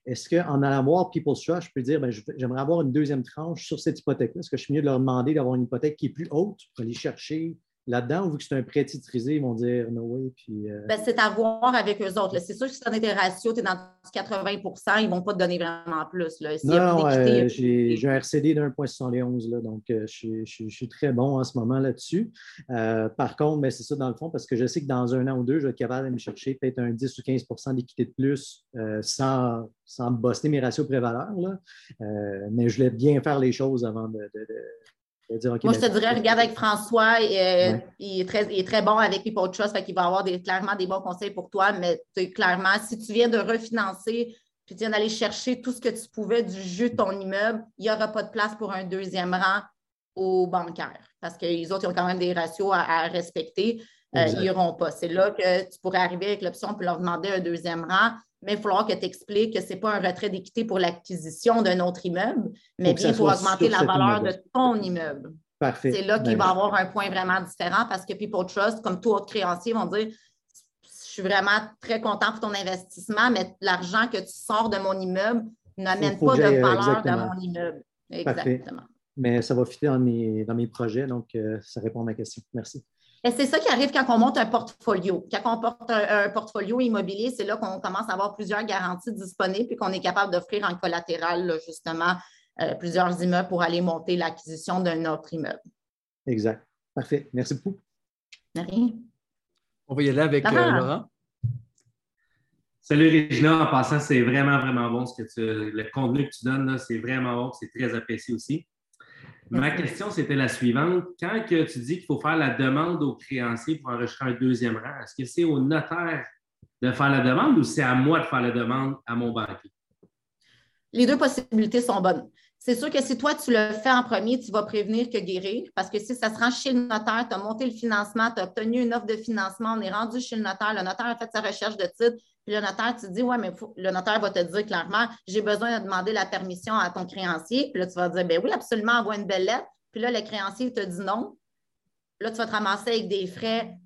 est-ce qu'en allant voir People's Trust, je peux dire, ben, j'aimerais avoir une deuxième tranche sur cette hypothèque-là? Est-ce que je suis mieux de leur demander d'avoir une hypothèque qui est plus haute pour aller chercher là-dedans ou vu que c'est un prêt titrisé, ils vont dire no way? Puis, euh, ben, c'est à voir avec eux autres. C'est sûr que si tu as des ratios, tu es dans 80% ils ne vont pas te donner vraiment plus. Là. non, euh, j'ai un RCD de 1,71, donc euh, je, suis très bon en ce moment là-dessus. par contre, ben, c'est ça dans le fond, parce que je sais que dans un an ou deux, je vais être capable de me chercher peut-être un 10 ou 15% d'équité de plus sans, sans bosser mes ratios prévaleurs. mais je voulais bien faire les choses avant de moi, je te dirais, regarde avec François, euh, il, est très, très, bon avec People Trust, fait qu'il va avoir clairement des bons conseils pour toi, mais clairement, si tu viens de refinancer, puis tu viens d'aller chercher tout ce que tu pouvais du jus de ton immeuble, il n'y aura pas de place pour un deuxième rang au bancaire, parce que les autres, ils ont quand même des ratios à, respecter. Euh, ils n'iront pas. C'est là que tu pourrais arriver avec l'option pour leur demander un deuxième rang mais il va falloir que tu expliques que ce n'est pas un retrait d'équité pour l'acquisition d'un autre immeuble, mais bien pour augmenter la valeur de ton immeuble. Parfait. C'est là qu'il ben va y avoir un point vraiment différent parce que People Trust, comme tout autre créancier, vont dire Je suis vraiment très content pour ton investissement, mais l'argent que tu sors de mon immeuble n'amène pas de valeur dans mon immeuble. Exactement. Mais ça va fitter dans mes, dans mes projets, donc euh, ça répond à ma question. Merci. C'est ça qui arrive quand on monte un portfolio. Quand on porte un, portfolio immobilier, c'est là qu'on commence à avoir plusieurs garanties disponibles et qu'on est capable d'offrir en collatéral, justement, euh, plusieurs immeubles pour aller monter l'acquisition d'un autre immeuble. Exact. Parfait. Merci beaucoup. Rien. On va y aller avec euh, Laurent. Salut Régina, en passant, c'est vraiment, vraiment bon ce que tu, le contenu que tu donnes, c'est vraiment bon, c'est très apprécié aussi. Ma question, c'était la suivante. Quand que tu dis qu'il faut faire la demande au créancier pour enregistrer un deuxième rang, est-ce que c'est au notaire de faire la demande ou c'est à moi de faire la demande à mon banquier? Les deux possibilités sont bonnes. C'est sûr que si toi, tu le fais en premier, tu vas prévenir que guérir, parce que si ça se rend chez le notaire, tu as monté le financement, tu as obtenu une offre de financement, on est rendu chez le notaire, le notaire a fait sa recherche de titre, puis le notaire, tu dis, ouais, mais le notaire va te dire clairement, j'ai besoin de demander la permission à ton créancier. Puis là, tu vas dire, ben oui, absolument, envoie une belle lettre. Puis là, le créancier te dit non. Là, tu vas te ramasser avec des frais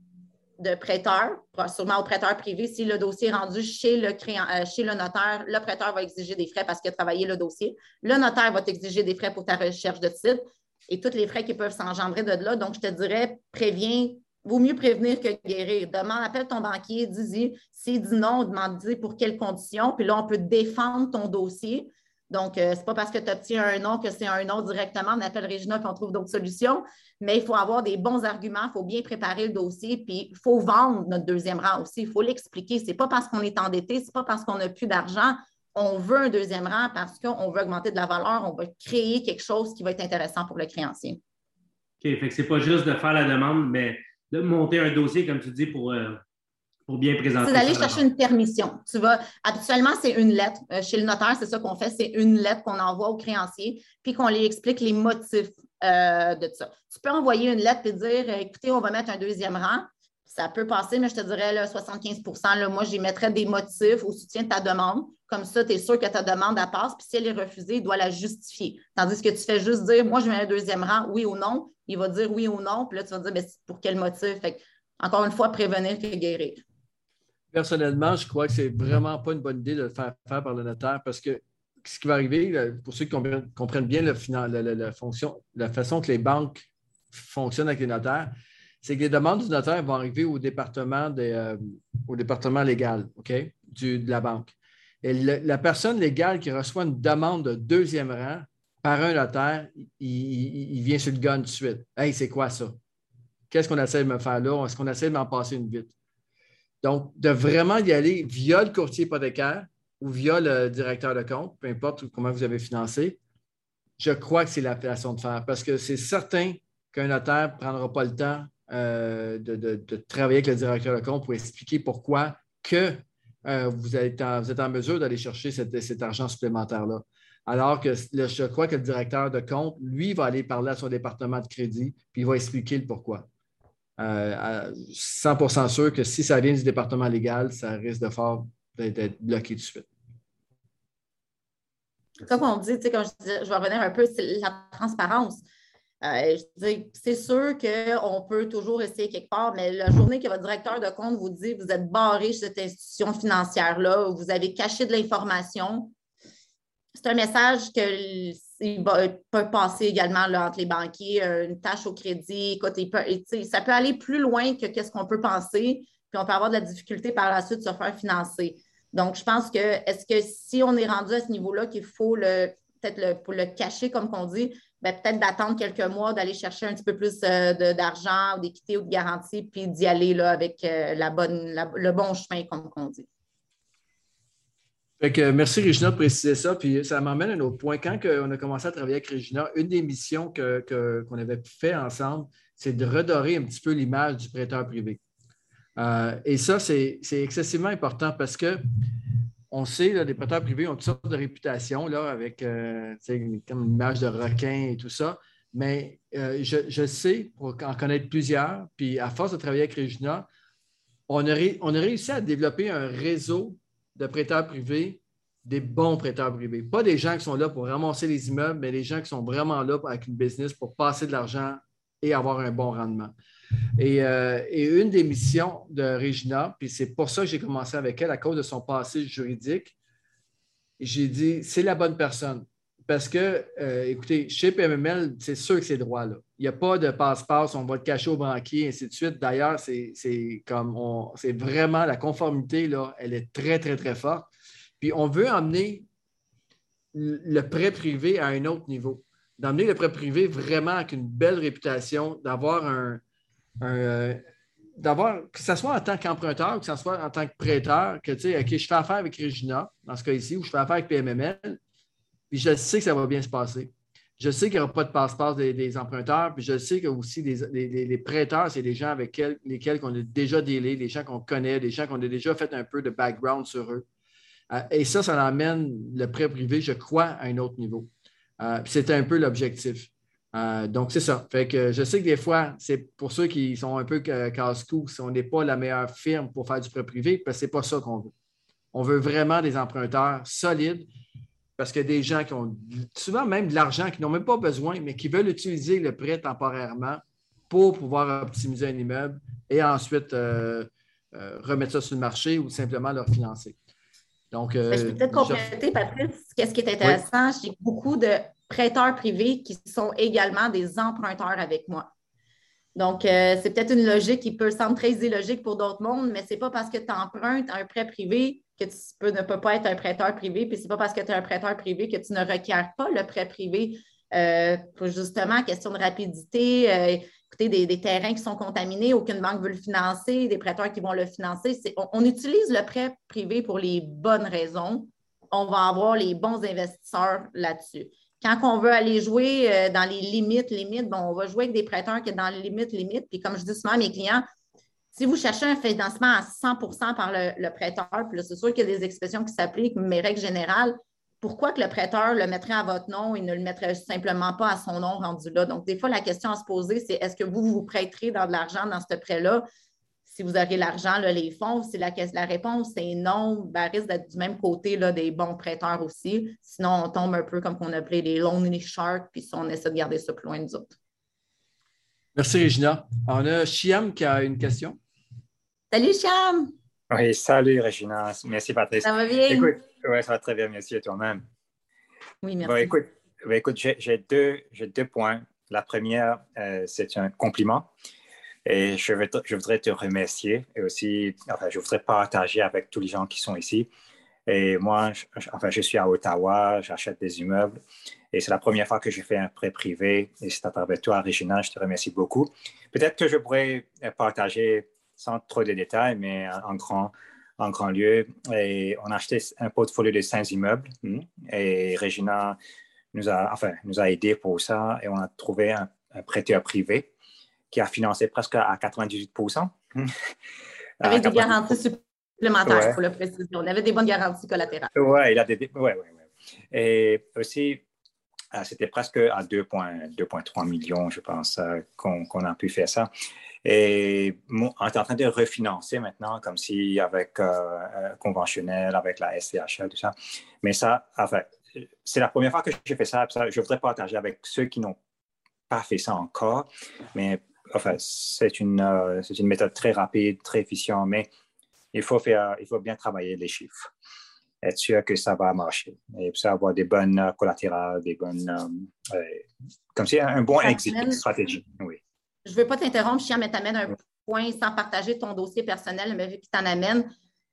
de prêteur, sûrement au prêteur privé. Si le dossier est rendu chez le, euh, chez le notaire, le prêteur va exiger des frais parce qu'il a travaillé le dossier. Le notaire va t'exiger des frais pour ta recherche de titre et tous les frais qui peuvent s'engendrer de là. Donc, je te dirais, préviens vaut mieux prévenir que guérir. Demande, appelle ton banquier, dis-y. S'il dit non, demande-y pour quelles conditions. Puis là, on peut défendre ton dossier. Donc, euh, ce n'est pas parce que tu obtiens un nom que c'est un nom directement. On appelle Régina qu'on trouve d'autres solutions. Mais il faut avoir des bons arguments, il faut bien préparer le dossier, puis il faut vendre notre deuxième rang aussi. Il faut l'expliquer. Ce n'est pas parce qu'on est endetté, ce n'est pas parce qu'on n'a plus d'argent. On veut un deuxième rang parce qu'on veut augmenter de la valeur, on va créer quelque chose qui va être intéressant pour le créancier. OK, fait que c'est pas juste de faire la demande, mais de monter un dossier, comme tu dis, pour, euh, pour bien présenter. C'est d'aller chercher une permission. Tu vas, habituellement, c'est une lettre. Euh, chez le notaire, c'est ça qu'on fait, c'est une lettre qu'on envoie au créancier, puis qu'on lui explique les motifs euh, de ça. Tu peux envoyer une lettre et dire écoutez, on va mettre un deuxième rang. Ça peut passer, mais je te dirais là, 75 là, moi, j'y mettrais des motifs au soutien de ta demande. Comme ça, tu es sûr que ta demande passe. Puis si elle est refusée, il doit la justifier. Tandis que tu fais juste dire moi, je mets un deuxième rang, oui ou non. Il va dire oui ou non. Puis là, tu vas dire ben, pour quel motif? encore une fois, prévenir que guérir. Personnellement, je crois que c'est vraiment pas une bonne idée de le faire faire par le notaire parce que ce qui va arriver, pour ceux qui comprennent bien la, fonction, la façon que les banques fonctionnent avec les notaires, c'est que les demandes du notaire vont arriver au département, euh, au département légal OK, de la banque. Et la personne légale qui reçoit une demande de deuxième rang par un notaire, il, vient sur le gun tout de suite. Hey, c'est quoi ça? Qu'est-ce qu'on essaie de me faire là? Est-ce qu'on essaie de m'en passer une vite? Donc, de vraiment y aller via le courtier hypothécaire ou via le directeur de compte, peu importe comment vous avez financé, je crois que c'est la façon de faire parce que c'est certain qu'un notaire ne prendra pas le temps euh, de, travailler avec le directeur de compte pour expliquer pourquoi que euh, vous, êtes en, mesure d'aller chercher cet, argent supplémentaire-là. Alors que je crois que le directeur de compte, lui, va aller parler à son département de crédit, puis il va expliquer le pourquoi. 100% euh, sûr que si ça vient du département légal, ça risque de faire d'être bloqué tout de suite. Comme on dit, comme je, je vais revenir un peu, c'est la transparence. Euh, c'est sûr qu'on peut toujours essayer quelque part, mais la journée que votre directeur de compte vous dit vous êtes barré chez cette institution financière-là, vous avez caché de l'information, c'est un message que peut passer également entre les banquiers, une tâche au crédit. Ça peut aller plus loin que ce qu'on peut penser, puis on peut avoir de la difficulté par la suite de se faire financer. Donc, je pense que, est-ce que si on est rendu à ce niveau-là, qu'il faut le, peut-être le, pour le cacher, comme on dit, peut-être d'attendre quelques mois, d'aller chercher un petit peu plus euh, d'argent ou d'équité ou de garantie, puis d'y aller là, avec euh, la bonne, le bon chemin, comme on dit. merci, Regina, de préciser ça. Puis ça m'emmène à un autre point. Quand on a commencé à travailler avec Regina, une des missions qu'on avait fait ensemble, c'est de redorer un petit peu l'image du prêteur privé. Euh, et ça, c'est excessivement important parce que on sait, là, les prêteurs privés ont toutes sortes de réputations là, avec euh, comme une image de requin et tout ça. Mais euh, je, sais, pour en connaître plusieurs, puis à force de travailler avec Regina, on a, réussi à développer un réseau de prêteurs privés, des bons prêteurs privés. Pas des gens qui sont là pour ramasser les immeubles, mais des gens qui sont vraiment là avec une business pour passer de l'argent et avoir un bon rendement. Euh, et, une des missions de Regina, puis c'est pour ça que j'ai commencé avec elle à cause de son passé juridique, j'ai dit, c'est la bonne personne. Parce que, euh, écoutez, chez PMML, c'est sûr que c'est droit là. Il n'y a pas de passe-passe, on va te cacher au banquier, ainsi de suite. D'ailleurs, c'est comme c'est vraiment la conformité, là, elle est très, très, très forte. Puis on veut emmener le prêt privé à un autre niveau. D'emmener le prêt privé vraiment avec une belle réputation, d'avoir un, euh, d'avoir, que ce soit en tant qu'emprunteur ou que ce soit en tant que prêteur, que tu sais, OK, je fais affaire avec Regina, dans ce cas ci ou je fais affaire avec PMML, puis je sais que ça va bien se passer. Je sais qu'il n'y aura pas de passe-passe des, emprunteurs, puis je sais que aussi les, prêteurs, c'est des gens avec lesquels on a déjà délai, des gens qu'on connaît, des gens qu'on a déjà fait un peu de background sur eux. Euh, et ça, ça amène le prêt privé, je crois, à un autre niveau. Euh, C'était un peu l'objectif. Euh, donc, c'est ça. Fait que je sais que des fois, c'est pour ceux qui sont un peu casse-cou, on n'est pas la meilleure firme pour faire du prêt privé, parce que ce n'est pas ça qu'on veut. On veut vraiment des emprunteurs solides, parce que des gens qui ont souvent même de l'argent, qui n'ont même pas besoin, mais qui veulent utiliser le prêt temporairement pour pouvoir optimiser un immeuble et ensuite euh, remettre ça sur le marché ou simplement leur financer. Donc, ben, je peux peut-être compléter, Patrice, qu'est-ce qui est intéressant? J'ai beaucoup de prêteurs privés qui sont également des emprunteurs avec moi. Donc, euh, c'est peut-être une logique qui peut sembler très illogique pour d'autres mondes, mais ce n'est pas parce que tu empruntes un prêt privé que tu peux, ne peux pas être un prêteur privé, puis ce n'est pas parce que tu es un prêteur privé que tu ne requiers pas le prêt privé euh, pour justement question de rapidité. Écoutez, des, terrains qui sont contaminés, aucune banque veut le financer, des prêteurs qui vont le financer. on, utilise le prêt privé pour les bonnes raisons. On va avoir les bons investisseurs là-dessus. Quand on veut aller jouer euh, dans les limites, limites, bon, on va jouer avec des prêteurs qui sont dans les limites, limites. Puis comme je dis souvent à mes clients, si vous cherchez un financement à 100% par le, prêteur, puis c'est sûr qu'il y a des expressions qui s'appliquent, mais règle générale, pourquoi que le prêteur le mettrait à votre nom et ne le mettrait simplement pas à son nom rendu là? Donc, des fois, la question à se poser, c'est est-ce que vous vous prêterez dans de l'argent dans ce prêt-là? si vous aurez l'argent, les fonds, si la, la réponse est non, ben, risque d'être du même côté là, des bons prêteurs aussi. Sinon, on tombe un peu comme qu'on appelait les lonely sharks, puis on essaie de garder ça plus loin des autres. Merci, Regina. On a Chiam qui a une question. Salut, Chiam! Oui, salut, Regina. Merci, Patrice. Ça va bien? Écoute, oui, ça va très bien. Merci à toi-même. Oui, merci. écoute, écoute j'ai deux, deux points. La première, euh, c'est un compliment. Et je, je, voudrais te remercier et aussi, enfin, je voudrais partager avec tous les gens qui sont ici. Et moi, je, enfin, je suis à Ottawa, j'achète des immeubles et c'est la première fois que je fais un prêt privé et c'est à travers toi, Regina, je te remercie beaucoup. Peut-être que je pourrais partager sans trop de détails, mais en grand, en grand lieu. Et on a acheté un portfolio de cinq immeubles hmm, et Regina nous a, enfin, nous a aidé pour ça et on a trouvé un prêteur privé qui a financé presque à 98 Avec des garanties supplémentaires, pour le préciser. On avait des bonnes garanties collatérales. Oui, il a des. Ouais, ouais, Et aussi, euh, c'était presque à 2,3 millions, je pense, euh, qu'on a pu faire ça. Et on est en train de refinancer maintenant, comme si avec euh, conventionnel, avec la SCHL, tout ça. Mais ça, enfin, c'est la première fois que j'ai fait ça, ça. Je voudrais partager avec ceux qui n'ont pas fait ça encore. Mais enfin, c'est une, euh, une méthode très rapide, très efficiente, mais il faut, faire, il faut bien travailler les chiffres. être sûr que ça va marcher. Et puis avoir des bonnes collatérales, des bonnes. comme c'est un bon exit stratégie. Oui. Je ne veux pas t'interrompre, Chiam, mais tu amènes un point sans partager ton dossier personnel, mais vu que tu en amènes,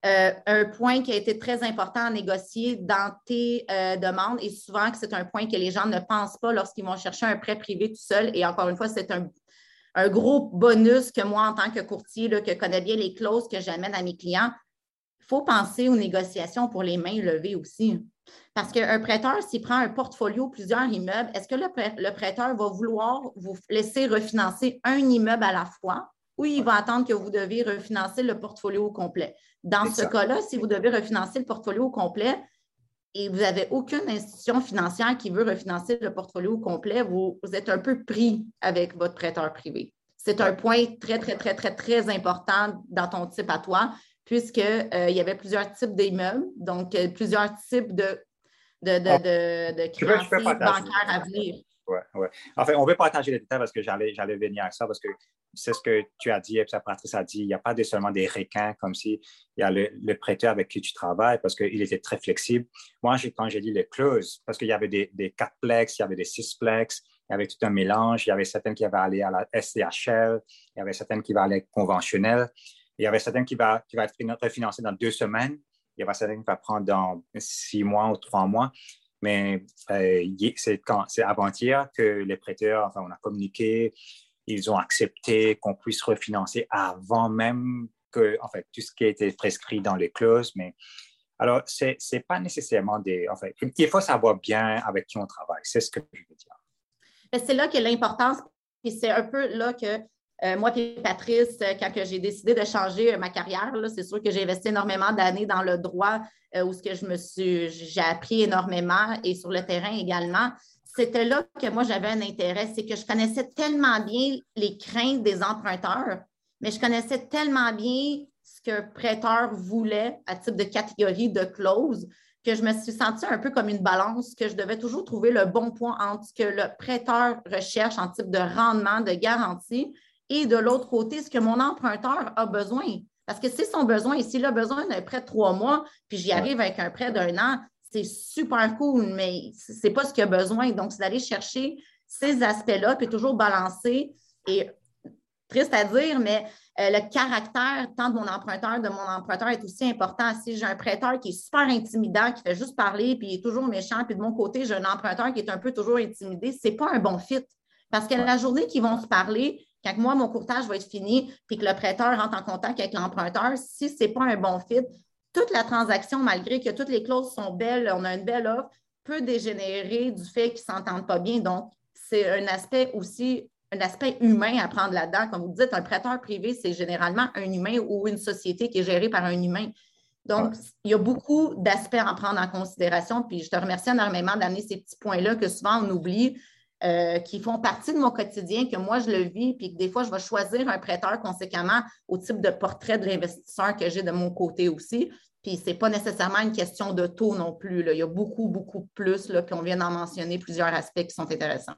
euh, un point qui a été très important à négocier dans tes euh, demandes. Et souvent que c'est un point que les gens ne pensent pas lorsqu'ils vont chercher un prêt privé tout seul. Et encore une fois, c'est un, gros bonus que moi, en tant que courtier, là, que connais bien les clauses que j'amène à mes clients, faut penser aux négociations pour les mains levées aussi. Parce qu'un prêteur, s'il prend un portfolio, plusieurs immeubles, est-ce que le prêteur va vouloir vous laisser refinancer un immeuble à la fois ou il va attendre que vous deviez refinancer le portfolio au complet? Dans ce cas-là, si vous devez refinancer le portfolio au complet et vous n'avez aucune institution financière qui veut refinancer le portfolio au complet, vous, êtes un peu pris avec votre prêteur privé. C'est un point très, très, très, très, très important dans ton type à toi, puisqu'il euh, y avait plusieurs types d'immeubles, donc euh, plusieurs types de, de, de, de, créances bancaires à venir. Oui, oui. En fait, on veut partager les détails parce que j'allais venir à ça, parce que c'est ce que tu as dit et puis Patrice a dit. Il n'y a pas seulement des requins comme si il y a le, prêteur avec qui tu travailles parce qu'il était très flexible. Moi, quand j'ai dit les clauses, parce qu'il y avait des, des plex, il y avait des plex, il y avait tout un mélange. Il y avait certaines qui avaient aller à la SDHL, il y avait certaines qui allaient conventionnelles, il y avait certaines qui vont qui va être refinancées dans deux semaines, il y avait certaines qui vont prendre dans six mois ou trois mois. Mais euh, c'est avant-hier que les prêteurs, enfin, on a communiqué, ils ont accepté qu'on puisse refinancer avant même que, en fait, tout ce qui a été prescrit dans les clauses. Mais alors, ce n'est pas nécessairement des. En fait, il faut savoir bien avec qui on travaille. C'est ce que je veux dire. C'est là que l'importance, puis c'est un peu là que euh, moi et Patrice, euh, quand j'ai décidé de changer euh, ma carrière, c'est sûr que j'ai investi énormément d'années dans le droit où ce que je me suis, j'ai appris énormément et sur le terrain également. C'était là que moi j'avais un intérêt, c'est que je connaissais tellement bien les craintes des emprunteurs, mais je connaissais tellement bien ce qu'un prêteur voulait à type de catégorie de clause que je me suis sentie un peu comme une balance, que je devais toujours trouver le bon point entre ce que le prêteur recherche en type de rendement, de garantie, et de l'autre côté, ce que mon emprunteur a besoin. Parce que c'est son besoin, et s'il a besoin d'un prêt de trois mois, puis j'y arrive avec un prêt d'un an, c'est super cool, mais ce n'est pas ce qu'il a besoin. Donc, c'est d'aller chercher ces aspects-là, puis toujours balancer. Et triste à dire, mais euh, le caractère tant de mon emprunteur, de mon emprunteur est aussi important. Si j'ai un prêteur qui est super intimidant, qui fait juste parler, puis il est toujours méchant, puis de mon côté, j'ai un emprunteur qui est un peu toujours intimidé, ce n'est pas un bon fit. Parce que la journée qu'ils vont se parler, quand moi, mon courtage va être fini, puis que le prêteur rentre en contact avec l'emprunteur, si ce n'est pas un bon fit, toute la transaction, malgré que toutes les clauses sont belles, on a une belle offre, peut dégénérer du fait qu'ils ne s'entendent pas bien. Donc, c'est un aspect aussi, un aspect humain à prendre là-dedans. Comme vous dites, un prêteur privé, c'est généralement un humain ou une société qui est gérée par un humain. Donc, il y a beaucoup d'aspects à prendre en considération. Puis, je te remercie énormément d'amener ces petits points-là que souvent on oublie. Euh, qui font partie de mon quotidien, que moi je le vis, puis que des fois je vais choisir un prêteur conséquemment au type de portrait de l'investisseur que j'ai de mon côté aussi. Puis ce n'est pas nécessairement une question de taux non plus. Il y a beaucoup, beaucoup plus, là, puis on vient d'en mentionner plusieurs aspects qui sont intéressants.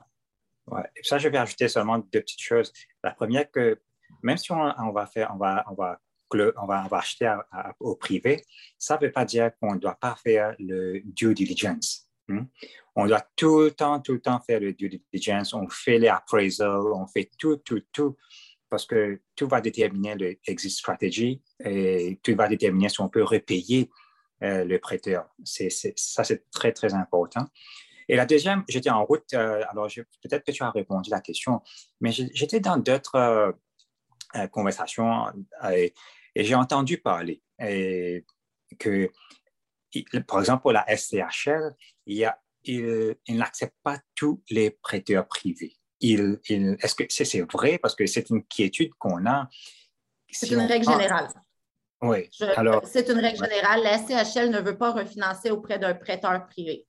Oui, et ça, je vais ajouter seulement deux petites choses. La première, que même si on, va faire, on va, on va, on va, acheter au privé, ça ne veut pas dire qu'on ne doit pas faire le due diligence. Hmm? On doit tout le temps, tout le temps faire le due diligence. On fait les appraisals, on fait tout, tout, tout, parce que tout va déterminer le exit strategy et tout va déterminer si on peut repayer euh, le prêteur. Ça, c'est très, très important. Et la deuxième, j'étais en route, euh, alors peut-être que tu as répondu à la question, mais j'étais dans d'autres euh, conversations et, j'ai entendu parler que, par exemple, pour la SCHL, il y a il, n'accepte pas tous les prêteurs privés. Il, Est-ce que c'est vrai? Parce que c'est une quiétude qu'on a? C'est une règle générale. Oui. Alors, c'est une règle générale. La SCHL ne veut pas refinancer auprès d'un prêteur privé.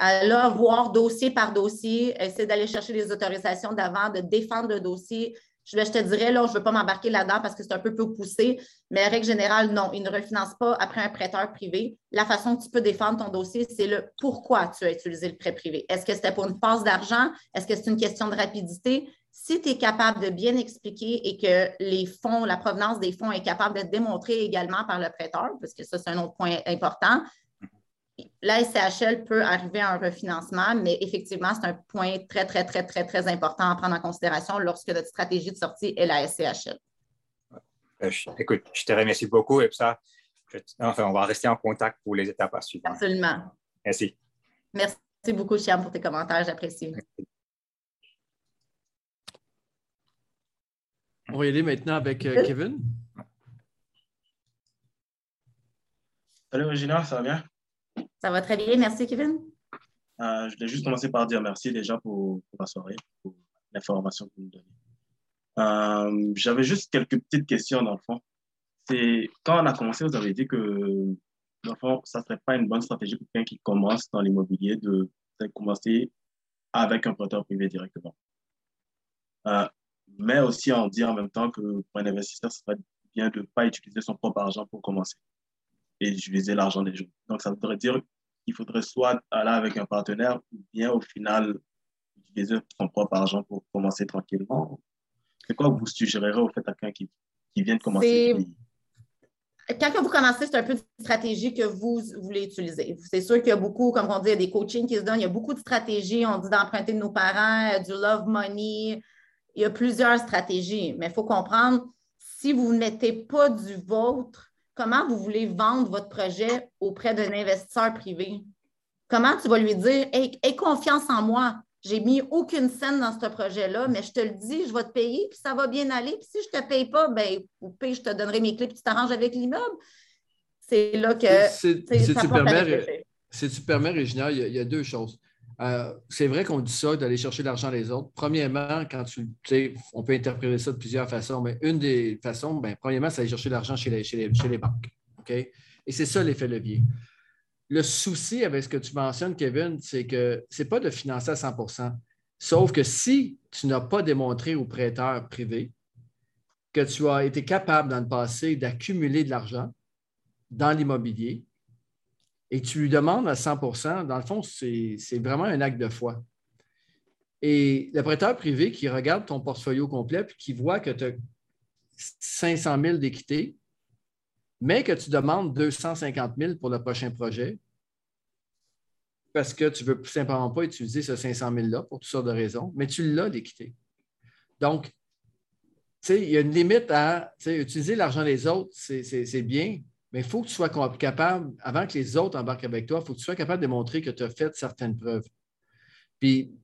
Alors, voir dossier par dossier, essayer d'aller chercher les autorisations d'avant, de défendre le dossier, je, te dirais, là, je ne veux pas m'embarquer là-dedans parce que c'est un peu peu poussé, mais règle générale, non, ils ne refinancent pas après un prêteur privé. La façon que tu peux défendre ton dossier, c'est le pourquoi tu as utilisé le prêt privé. Est-ce que c'était pour une passe d'argent? Est-ce que c'est une question de rapidité? Si tu es capable de bien expliquer et que les fonds, la provenance des fonds est capable d'être démontrée également par le prêteur, parce que ça, c'est un autre point important, la SCHL peut arriver à un refinancement, mais effectivement, c'est un point très, très, très, très, très important à prendre en considération lorsque notre stratégie de sortie est la SCHL. Euh, écoute, je te remercie beaucoup et ça, enfin, on va rester en contact pour les étapes à suivre. Absolument. Merci. Merci beaucoup, Chiam, pour tes commentaires. J'apprécie. On va y aller maintenant avec euh, Kevin. Salut Regina, ça va bien? Ça va très bien. Merci, Kevin. Euh, je voulais juste commencer par dire merci déjà pour, pour la soirée, pour l'information que vous nous donnez. Euh, j'avais juste quelques petites questions dans le fond. C'est quand on a commencé, vous avez dit que dans le fond, ça ne serait pas une bonne stratégie pour quelqu'un qui commence dans l'immobilier de, commencer avec un prêteur privé directement. Euh, mais aussi on dit en même temps que pour un investisseur, ce serait bien de ne pas utiliser son propre argent pour commencer et d'utiliser l'argent des gens. Donc ça voudrait dire qu'il faudrait soit aller avec un partenaire ou bien au final utiliser son propre argent pour commencer tranquillement c'est quoi vous suggérerez au fait à quelqu'un qui, vient de commencer? Quand vous commencez, c'est un peu de stratégie que vous voulez utiliser. C'est sûr qu'il y a beaucoup, comme on dit, il y a des coachings qui se donnent, il y a beaucoup de stratégies. On dit d'emprunter de nos parents, euh, du love money. Il y a plusieurs stratégies, mais il faut comprendre, si vous mettez pas du vôtre, comment vous voulez vendre votre projet auprès d'un investisseur privé? Comment tu vas lui dire, aie confiance en moi, j'ai mis aucune scène dans ce projet-là, mais je te le dis, je vais te payer, puis ça va bien aller. Puis si je ne te paye pas, ben, au pire, je te donnerai mes clés, puis tu t'arranges avec l'immeuble. C'est là que. Si tu, permets, si tu permets, Régina, il, y a, deux choses. Euh, c'est vrai qu'on dit ça, d'aller chercher l'argent des autres. Premièrement, quand tu sais, on peut interpréter ça de plusieurs façons, mais une des façons, ben, premièrement, c'est d'aller chercher l'argent chez les, chez, les, chez les banques. OK? Et c'est ça l'effet levier le souci avec ce que tu mentionnes, Kevin, c'est que ce n'est pas de financer à 100% Sauf que si tu n'as pas démontré au prêteur privé que tu as été capable dans le passé d'accumuler de l'argent dans l'immobilier et tu lui demandes à 100% dans le fond, c'est vraiment un acte de foi. Et le prêteur privé qui regarde ton portfolio complet et qui voit que tu as 500 000 d'équité, mais que tu demandes 250 000 pour le prochain projet, parce que tu ne veux simplement pas utiliser ce 500 000-là pour toutes sortes de raisons, mais tu l'as d'équité. Donc, il y a une limite à utiliser l'argent des autres, c'est bien, mais il faut que tu sois capable, avant que les autres embarquent avec toi, il faut que tu sois capable de démontrer que tu as fait certaines preuves. Puis,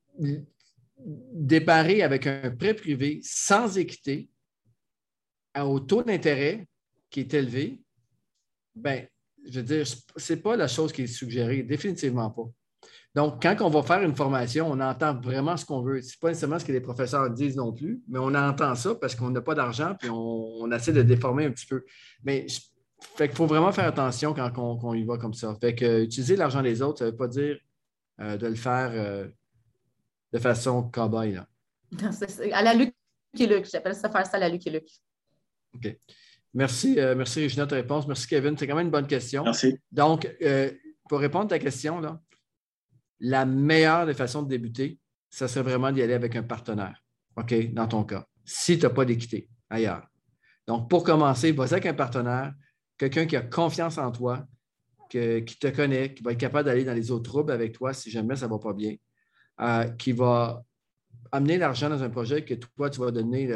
déparer avec un prêt privé sans équité, au taux d'intérêt qui est élevé, ben, je veux dire, ce n'est pas la chose qui est suggérée, définitivement pas. Donc, quand on va faire une formation, on entend vraiment ce qu'on veut. Ce n'est pas nécessairement ce que les professeurs disent non plus, mais on entend ça parce qu'on n'a pas d'argent puis on, essaie de déformer un petit peu. Mais fait qu'il faut vraiment faire attention quand on, y va comme ça. Fait que utiliser l'argent des autres, ça ne veut pas dire euh, de le faire euh, de façon cobaye. Là. à la Lucky Luke, j'appelle ça faire ça à la Lucky Luke. OK. Merci, euh, merci Régina, de ta réponse. Merci Kevin. C'est quand même une bonne question. Merci. Donc, euh, pour répondre à ta question, là, la meilleure des façons de débuter, ça serait vraiment d'y aller avec un partenaire, OK, dans ton cas, si tu n'as pas d'équité ailleurs. Donc, pour commencer, vas avec un partenaire, quelqu'un qui a confiance en toi, qui te connaît, qui va être capable d'aller dans les autres troubles avec toi si jamais ça ne va pas bien, euh, qui va amener l'argent dans un projet que toi, tu vas donner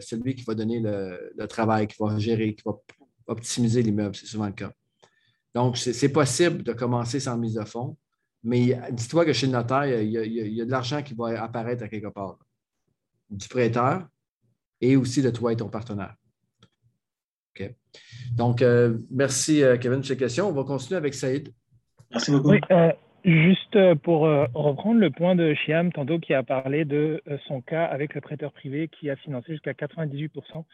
celui qui va donner le, travail, qui va gérer, qui va optimiser l'immeuble. C'est souvent le cas. Donc, c'est possible de commencer sans mise de fonds, mais dis-toi que chez le notaire, il y, a, de l'argent qui va apparaître à quelque part. Du prêteur et aussi de toi et ton partenaire. OK. Donc, euh, merci, euh, Kevin, pour ces questions. On va continuer avec Saïd. Merci beaucoup. Euh, Juste pour euh, reprendre le point de Chiam, tantôt qui a parlé de euh, son cas avec le prêteur privé qui a financé jusqu'à 98%.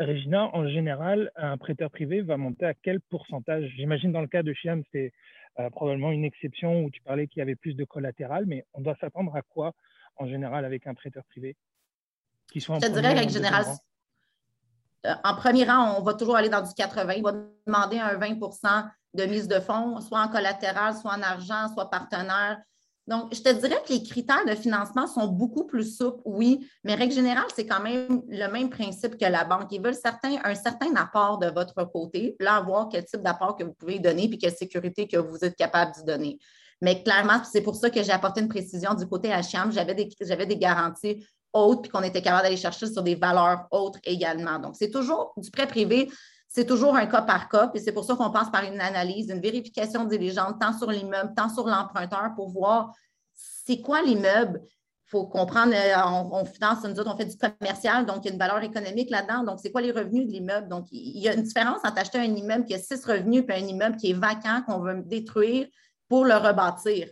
Régina, en général, un prêteur privé va monter à quel pourcentage? J'imagine dans le cas de Chiam, c'est probablement une exception où tu parlais qu'il y avait plus de collatéral, mais on doit s'attendre à quoi en général avec un prêteur privé? Qui soit en Je dirais qu'en général, en premier rang, on va toujours aller dans du 80. Il va demander un 20% de mise de fonds, soit en collatéral, soit en argent, soit partenaire. Donc, je te dirais que les critères de financement sont beaucoup plus souples, oui, mais règle générale, c'est quand même le même principe que la banque. Ils veulent un certain apport de votre côté, là, voir quel type d'apport que vous pouvez donner puis quelle sécurité que vous êtes capable de donner. Mais clairement, c'est pour ça que j'ai apporté une précision du côté HM. J'avais des, des garanties hautes puis qu'on était capable d'aller chercher sur des valeurs autres également. Donc, c'est toujours du prêt privé c'est toujours un cas par cas, puis c'est pour ça qu'on passe par une analyse, une vérification diligente, tant sur l'immeuble, tant sur l'emprunteur, pour voir c'est quoi l'immeuble. Il faut comprendre, euh, on, finance, nous autres, on fait du commercial, donc il y a une valeur économique là-dedans. Donc, c'est quoi les revenus de l'immeuble? Donc, il y a une différence entre acheter un immeuble qui a six revenus et un immeuble qui est vacant, qu'on veut détruire pour le rebâtir.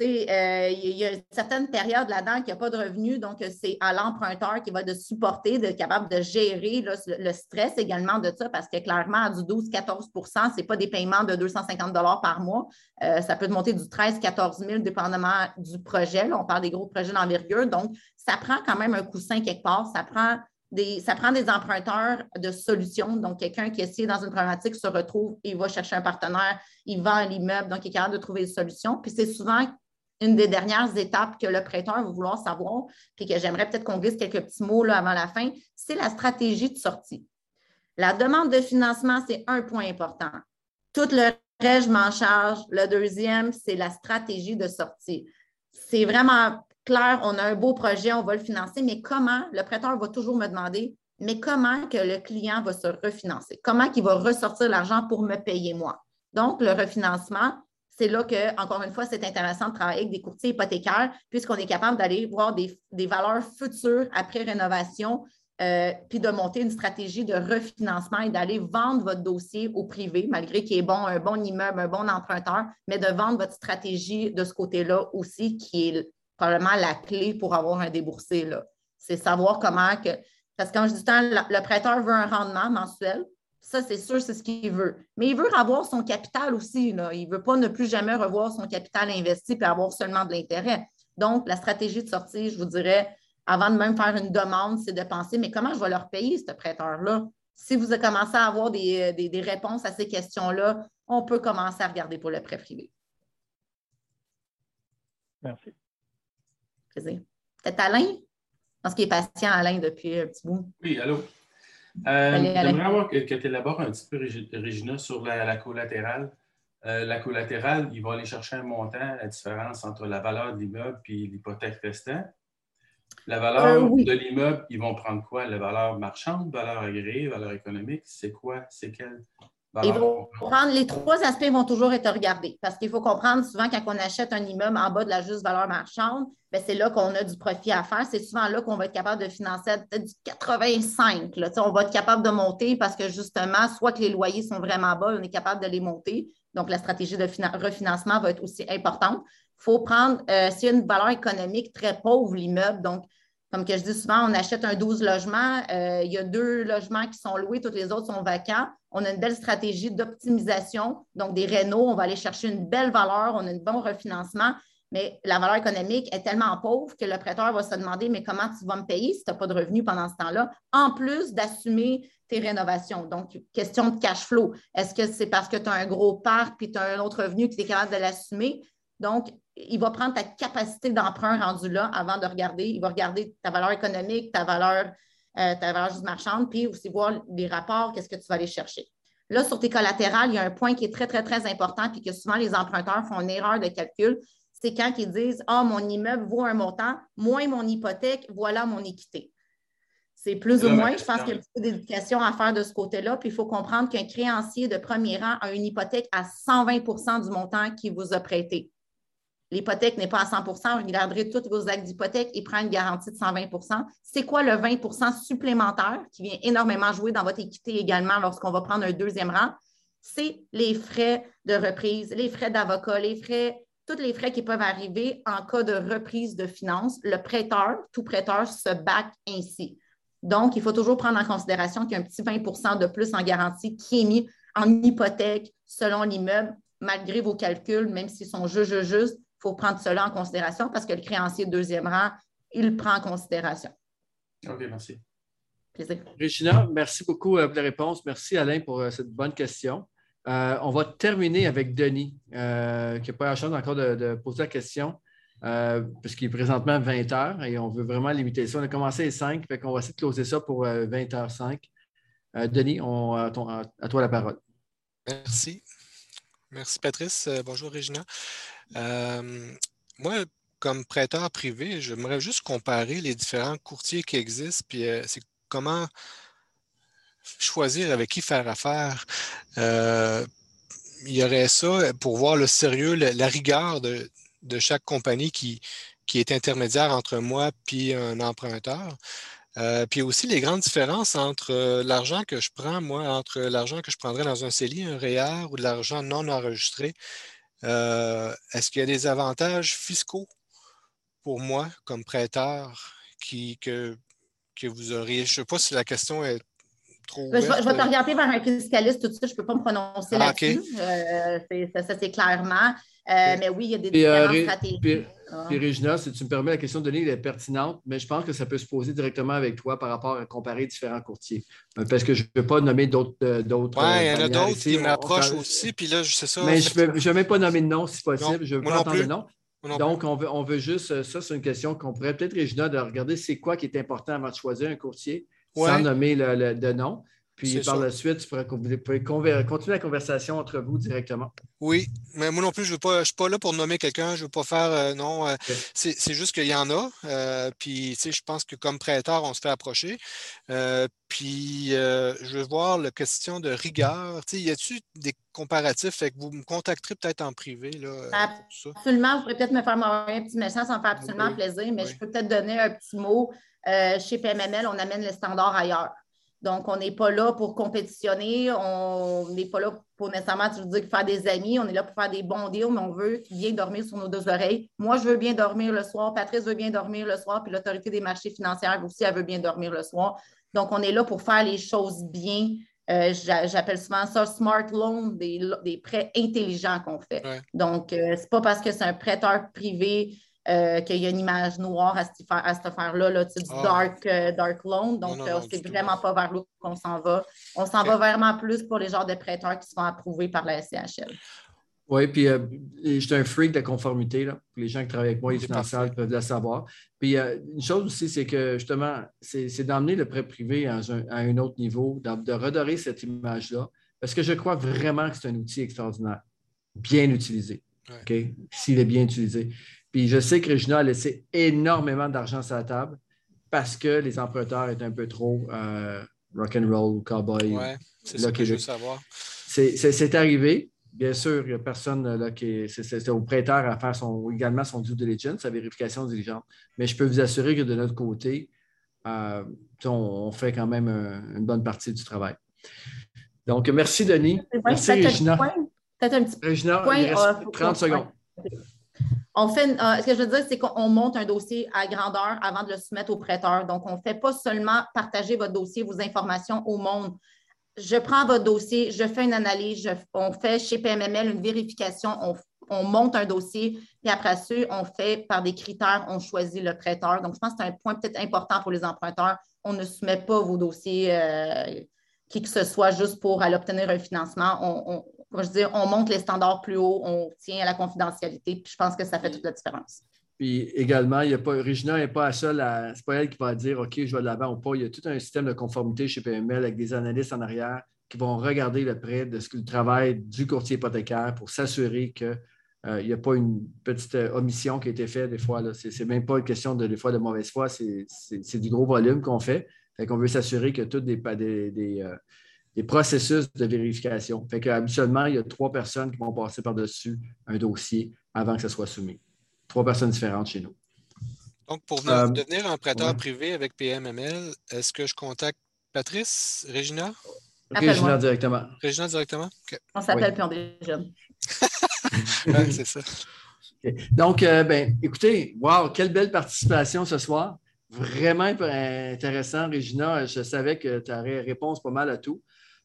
Euh, il y a une certaine période là-dedans qui n'y a pas de revenus, donc c'est à l'emprunteur qui va de supporter, d'être capable de gérer le stress également de ça, parce que clairement, du 12-14% ce n'est pas des paiements de 250 par mois. Euh, ça peut monter du 13 14 000 dépendamment du projet. on parle des gros projets d'envergure. Donc, ça prend quand même un coussin quelque part. Ça prend des, ça prend des emprunteurs de solutions. Donc, quelqu'un qui essaie dans une problématique se retrouve, il va chercher un partenaire, il vend l'immeuble, donc il est capable de trouver des solutions. Puis c'est souvent une des dernières étapes que le prêteur va vouloir savoir, puis que j'aimerais peut-être qu'on glisse quelques petits mots avant la fin, c'est la stratégie de sortie. La demande de financement, c'est un point important. Tout le reste, je m'en charge. Le deuxième, c'est la stratégie de sortie. C'est vraiment clair, on a un beau projet, on va le financer, mais comment, le prêteur va toujours me demander, mais comment que le client va se refinancer? Comment il va ressortir l'argent pour me payer moi? Donc, le refinancement, c'est là que, encore une fois, c'est intéressant de travailler avec des courtiers hypothécaires, puisqu'on est capable d'aller voir des, valeurs futures après rénovation, euh, puis de monter une stratégie de refinancement et d'aller vendre votre dossier au privé, malgré qu'il est bon, un bon immeuble, un bon emprunteur, mais de vendre votre stratégie de ce côté-là aussi, qui est probablement la clé pour avoir un déboursé. C'est savoir comment que. Parce que quand je dis temps, le prêteur veut un rendement mensuel, ça, c'est sûr, c'est ce qu'il veut. Mais il veut avoir son capital aussi. Il ne veut pas ne plus jamais revoir son capital investi et avoir seulement de l'intérêt. Donc, la stratégie de sortie, je vous dirais, avant de même faire une demande, c'est de penser, mais comment je vais leur payer, ce prêteur-là? Si vous avez commencé à avoir des, réponses à ces questions-là, on peut commencer à regarder pour le prêt privé. Merci. Plaisir. Peut-être Alain? Je pense qu'il est patient, Alain, depuis un petit bout. Oui, allô? Euh, J'aimerais avoir que, tu élabores un petit peu, Régina, sur la, collatérale. Euh, la collatérale, il va aller chercher un montant, la différence entre la valeur de l'immeuble et l'hypothèque restante. La valeur euh, de l'immeuble, ils vont prendre quoi? La valeur marchande, valeur agréée, valeur économique? C'est quoi? C'est quelle? Ils vont prendre, les trois aspects vont toujours être regardés parce qu'il faut comprendre souvent quand on achète un immeuble en bas de la juste valeur marchande, ben, c'est là qu'on a du profit à faire. C'est souvent là qu'on va être capable de financer peut-être du 85. Là. On va être capable de monter parce que justement, soit que les loyers sont vraiment bas, on est capable de les monter. Donc, la stratégie de refinancement va être aussi importante. Il faut prendre, euh, s'il y a une valeur économique très pauvre, l'immeuble, donc comme que je dis souvent, on achète un 12 logements, euh, il y a deux logements qui sont loués, tous les autres sont vacants. On a une belle stratégie d'optimisation, donc des rénaux, on va aller chercher une belle valeur, on a un bon refinancement, mais la valeur économique est tellement pauvre que le prêteur va se demander, mais comment tu vas me payer si tu n'as pas de revenus pendant ce temps-là, en plus d'assumer tes rénovations? Donc, question de cash flow. Est-ce que c'est parce que tu as un gros parc puis tu as un autre revenu que tu es capable de l'assumer? Donc, il va prendre ta capacité d'emprunt rendu là avant de regarder. Il va regarder ta valeur économique, ta valeur, euh, ta valeur juste marchande, puis aussi voir les rapports, qu'est-ce que tu vas aller chercher. Là, sur tes collatérales, il y a un point qui est très, très, très important, puis que souvent les emprunteurs font une erreur de calcul. C'est quand ils disent Ah, mon immeuble vaut un montant, moins mon hypothèque, voilà mon équité. C'est plus ou moins, je pense qu'il y a peu d'éducation à faire de ce côté-là. Puis il faut comprendre qu'un créancier de premier rang a une hypothèque à 120% du montant qu'il vous a prêté l'hypothèque n'est pas à 100% vous regarderez tous vos actes d'hypothèque et prend une garantie de 120% C'est quoi le 20% supplémentaire qui vient énormément jouer dans votre équité également lorsqu'on va prendre un deuxième rang? C'est les frais de reprise, les frais d'avocat, les frais, tous les frais qui peuvent arriver en cas de reprise de finances. Le prêteur, tout prêteur se back ainsi. Donc, il faut toujours prendre en considération qu'il y a un petit 20% de plus en garantie qui est mis en hypothèque selon l'immeuble, malgré vos calculs, même s'ils sont juste, juste, il faut prendre cela en considération parce que le créancier de deuxième rang, il le prend en considération. OK, merci. Plaisir. Regina, merci beaucoup euh, pour la réponse. Merci Alain pour euh, cette bonne question. Euh, on va terminer avec Denis, qui n'a pas la chance encore de, poser la question. euh, parce qu'il est présentement 20 heures et on veut vraiment limiter ça. On a commencé à 5, fait qu'on va essayer de closer ça pour 20h05. Denis, on, à, toi la parole. Merci. Merci, Patrice. bonjour, Régina. moi, comme prêteur privé, j'aimerais juste comparer les différents courtiers qui existent, puis c'est comment choisir avec qui faire affaire. Euh, il y aurait ça pour voir le sérieux, la, rigueur de, chaque compagnie qui est intermédiaire entre moi et un emprunteur. Euh, puis aussi les grandes différences entre euh, l'argent que je prends, moi, entre l'argent que je prendrais dans un CELI, un REER ou de l'argent non enregistré. Est-ce qu'il y a des avantages fiscaux pour moi comme prêteur qui, que, que vous auriez? Je ne sais pas si la question est ben, je, vais, je, vais, t'orienter vers un fiscaliste tout de suite. Je ne peux pas me prononcer ah, là-dessus. Euh, ça, c'est clairement. Euh, mais oui, il y a des différentes stratégies. Puis, puis, Régina, si tu me permets, la question de Denis est pertinente, mais je pense que ça peut se poser directement avec toi par rapport à comparer différents courtiers. Euh, parce que je ne peux pas nommer d'autres. oui, il y en a d'autres qui m'approchent aussi, puis là, je sais ça. Mais je ne vais même pas nommer de nom si possible. je ne veux pas entendre de nom. Donc, on veut, on veut juste, ça, c'est une question qu'on pourrait peut-être, Régina, de regarder c'est quoi qui est important avant de choisir un courtier sans nommer le, de nom. Puis par la suite, tu pourrais, continuer la conversation entre vous directement. Oui, mais moi non plus, je ne suis pas là pour nommer quelqu'un, je ne veux pas faire euh, non. Euh, c'est juste qu'il y en a. Euh, puis, tu sais, je pense que comme prêteur, on se fait approcher. puis, je veux voir la question de rigueur. Tu sais, y a-t-il des comparatifs? Fait que vous me contacterez peut-être en privé. Là, absolument. Vous pourrez peut-être me faire un petit message, ça me fait absolument plaisir, mais je peux peut-être donner un petit mot. Chez PMML, on amène les standards ailleurs. Donc, on n'est pas là pour compétitionner, on n'est pas là pour nécessairement, tu veux dire, faire des amis, on est là pour faire des bons deals, mais on veut bien dormir sur nos deux oreilles. Moi, je veux bien dormir le soir, Patrice veut bien dormir le soir, puis l'autorité des marchés financiers aussi, elle veut bien dormir le soir. Donc, on est là pour faire les choses bien. Euh, j'appelle souvent ça smart loan, des, prêts intelligents qu'on fait. Donc, euh, ce n'est pas parce que c'est un prêteur privé euh, qu'il y a une image noire à cette, affaire-là, là, du ah. dark, euh, dark loan. Donc, euh, c'est vraiment pas vers là qu'on s'en va. On s'en va vraiment plus pour les genres de prêteurs qui sont approuvés par la SCHL. Oui, puis je suis un freak de conformité. Là. Les gens qui travaillent avec moi, les financiers peuvent le savoir. Puis une chose aussi, c'est que justement, c'est d'emmener le prêt privé à un, autre niveau, de, redorer cette image-là, parce que je crois vraiment que c'est un outil extraordinaire, bien utilisé. S'il est bien utilisé. Puis je sais que Regina a laissé énormément d'argent sur la table parce que les emprunteurs étaient un peu trop euh, rock'n'roll ou cowboy. Oui, c'est ce que je veux savoir. C'est arrivé. Bien sûr, il n'y a personne là qui C'est au prêteur à faire son, également son due diligence, sa vérification diligente. Mais je peux vous assurer que de notre côté, euh, on, fait quand même une bonne partie du travail. Donc, merci, Denis. merci, Regina. Peut-être un petit Regina, point. Il reste 30 secondes. Euh, ce que je veux dire, c'est qu'on monte un dossier à grandeur avant de le soumettre au prêteur. Donc, on ne fait pas seulement partager votre dossier, vos informations au monde. Je prends votre dossier, je fais une analyse, on fait chez PMML une vérification, on, monte un dossier, et après ça, on fait par des critères, on choisit le prêteur. Donc, je pense que c'est un point peut-être important pour les emprunteurs. On ne soumet pas vos dossiers euh, qui que ce soit juste pour aller obtenir un financement. Comme je dis, on monte les standards plus haut, on tient à la confidentialité, puis je pense que ça fait toute la différence. Puis également, il y a pas, Regina n'est pas la seule, c'est pas elle qui va dire OK, je vais de l'avant ou pas. Il y a tout un système de conformité chez PML avec des analystes en arrière qui vont regarder le prêt de ce que le travail du courtier hypothécaire pour s'assurer qu'il euh, n'y a pas une petite euh, omission qui a été faite des fois. Ce n'est même pas une question de, fois de mauvaise foi, c'est du gros volume qu'on fait. Fait qu'on veut s'assurer que toutes des, des, euh, des processus de vérification. Fait qu'habituellement, il y a trois personnes qui vont passer par-dessus un dossier avant que ça soit soumis. Trois personnes différentes chez nous. Donc, pour euh, devenir un prêteur privé avec PMML, est-ce que je contacte Patrice, Régina? Régina directement. Régina directement? On s'appelle puis on déjeune. c'est ça. Donc, euh, ben, écoutez, wow, quelle belle participation ce soir. Vraiment intéressant, Régina. Je savais que tu aurais réponse pas mal à tout.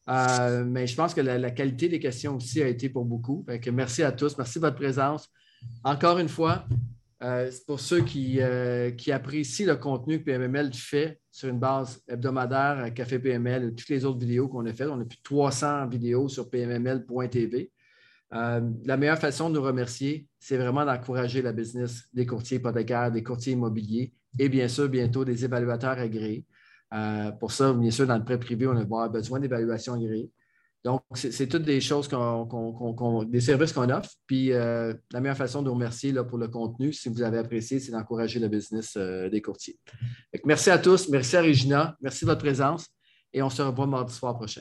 Euh, mais je pense que la, qualité des questions aussi a été pour beaucoup. merci à tous. Merci de votre présence. Encore une fois, euh, pour ceux qui, euh, qui, apprécient le contenu que PMML fait sur une base hebdomadaire Café PML, toutes les autres vidéos qu'on a faites, on a plus de 300 vidéos sur pmml.tv. la meilleure façon de nous remercier, c'est vraiment d'encourager la business des courtiers hypothécaires, des courtiers immobiliers et bien sûr, bientôt des évaluateurs agréés. Pour ça, bien sûr, dans le prêt privé, on va avoir besoin d'évaluations agréées. Donc, c'est toutes des choses, des services qu'on offre. Puis, euh, la meilleure façon de vous remercier là, pour le contenu, si vous avez apprécié, c'est d'encourager le business euh, des courtiers. merci à tous. Merci à Regina. Merci de votre présence. Et on se revoit mardi soir prochain.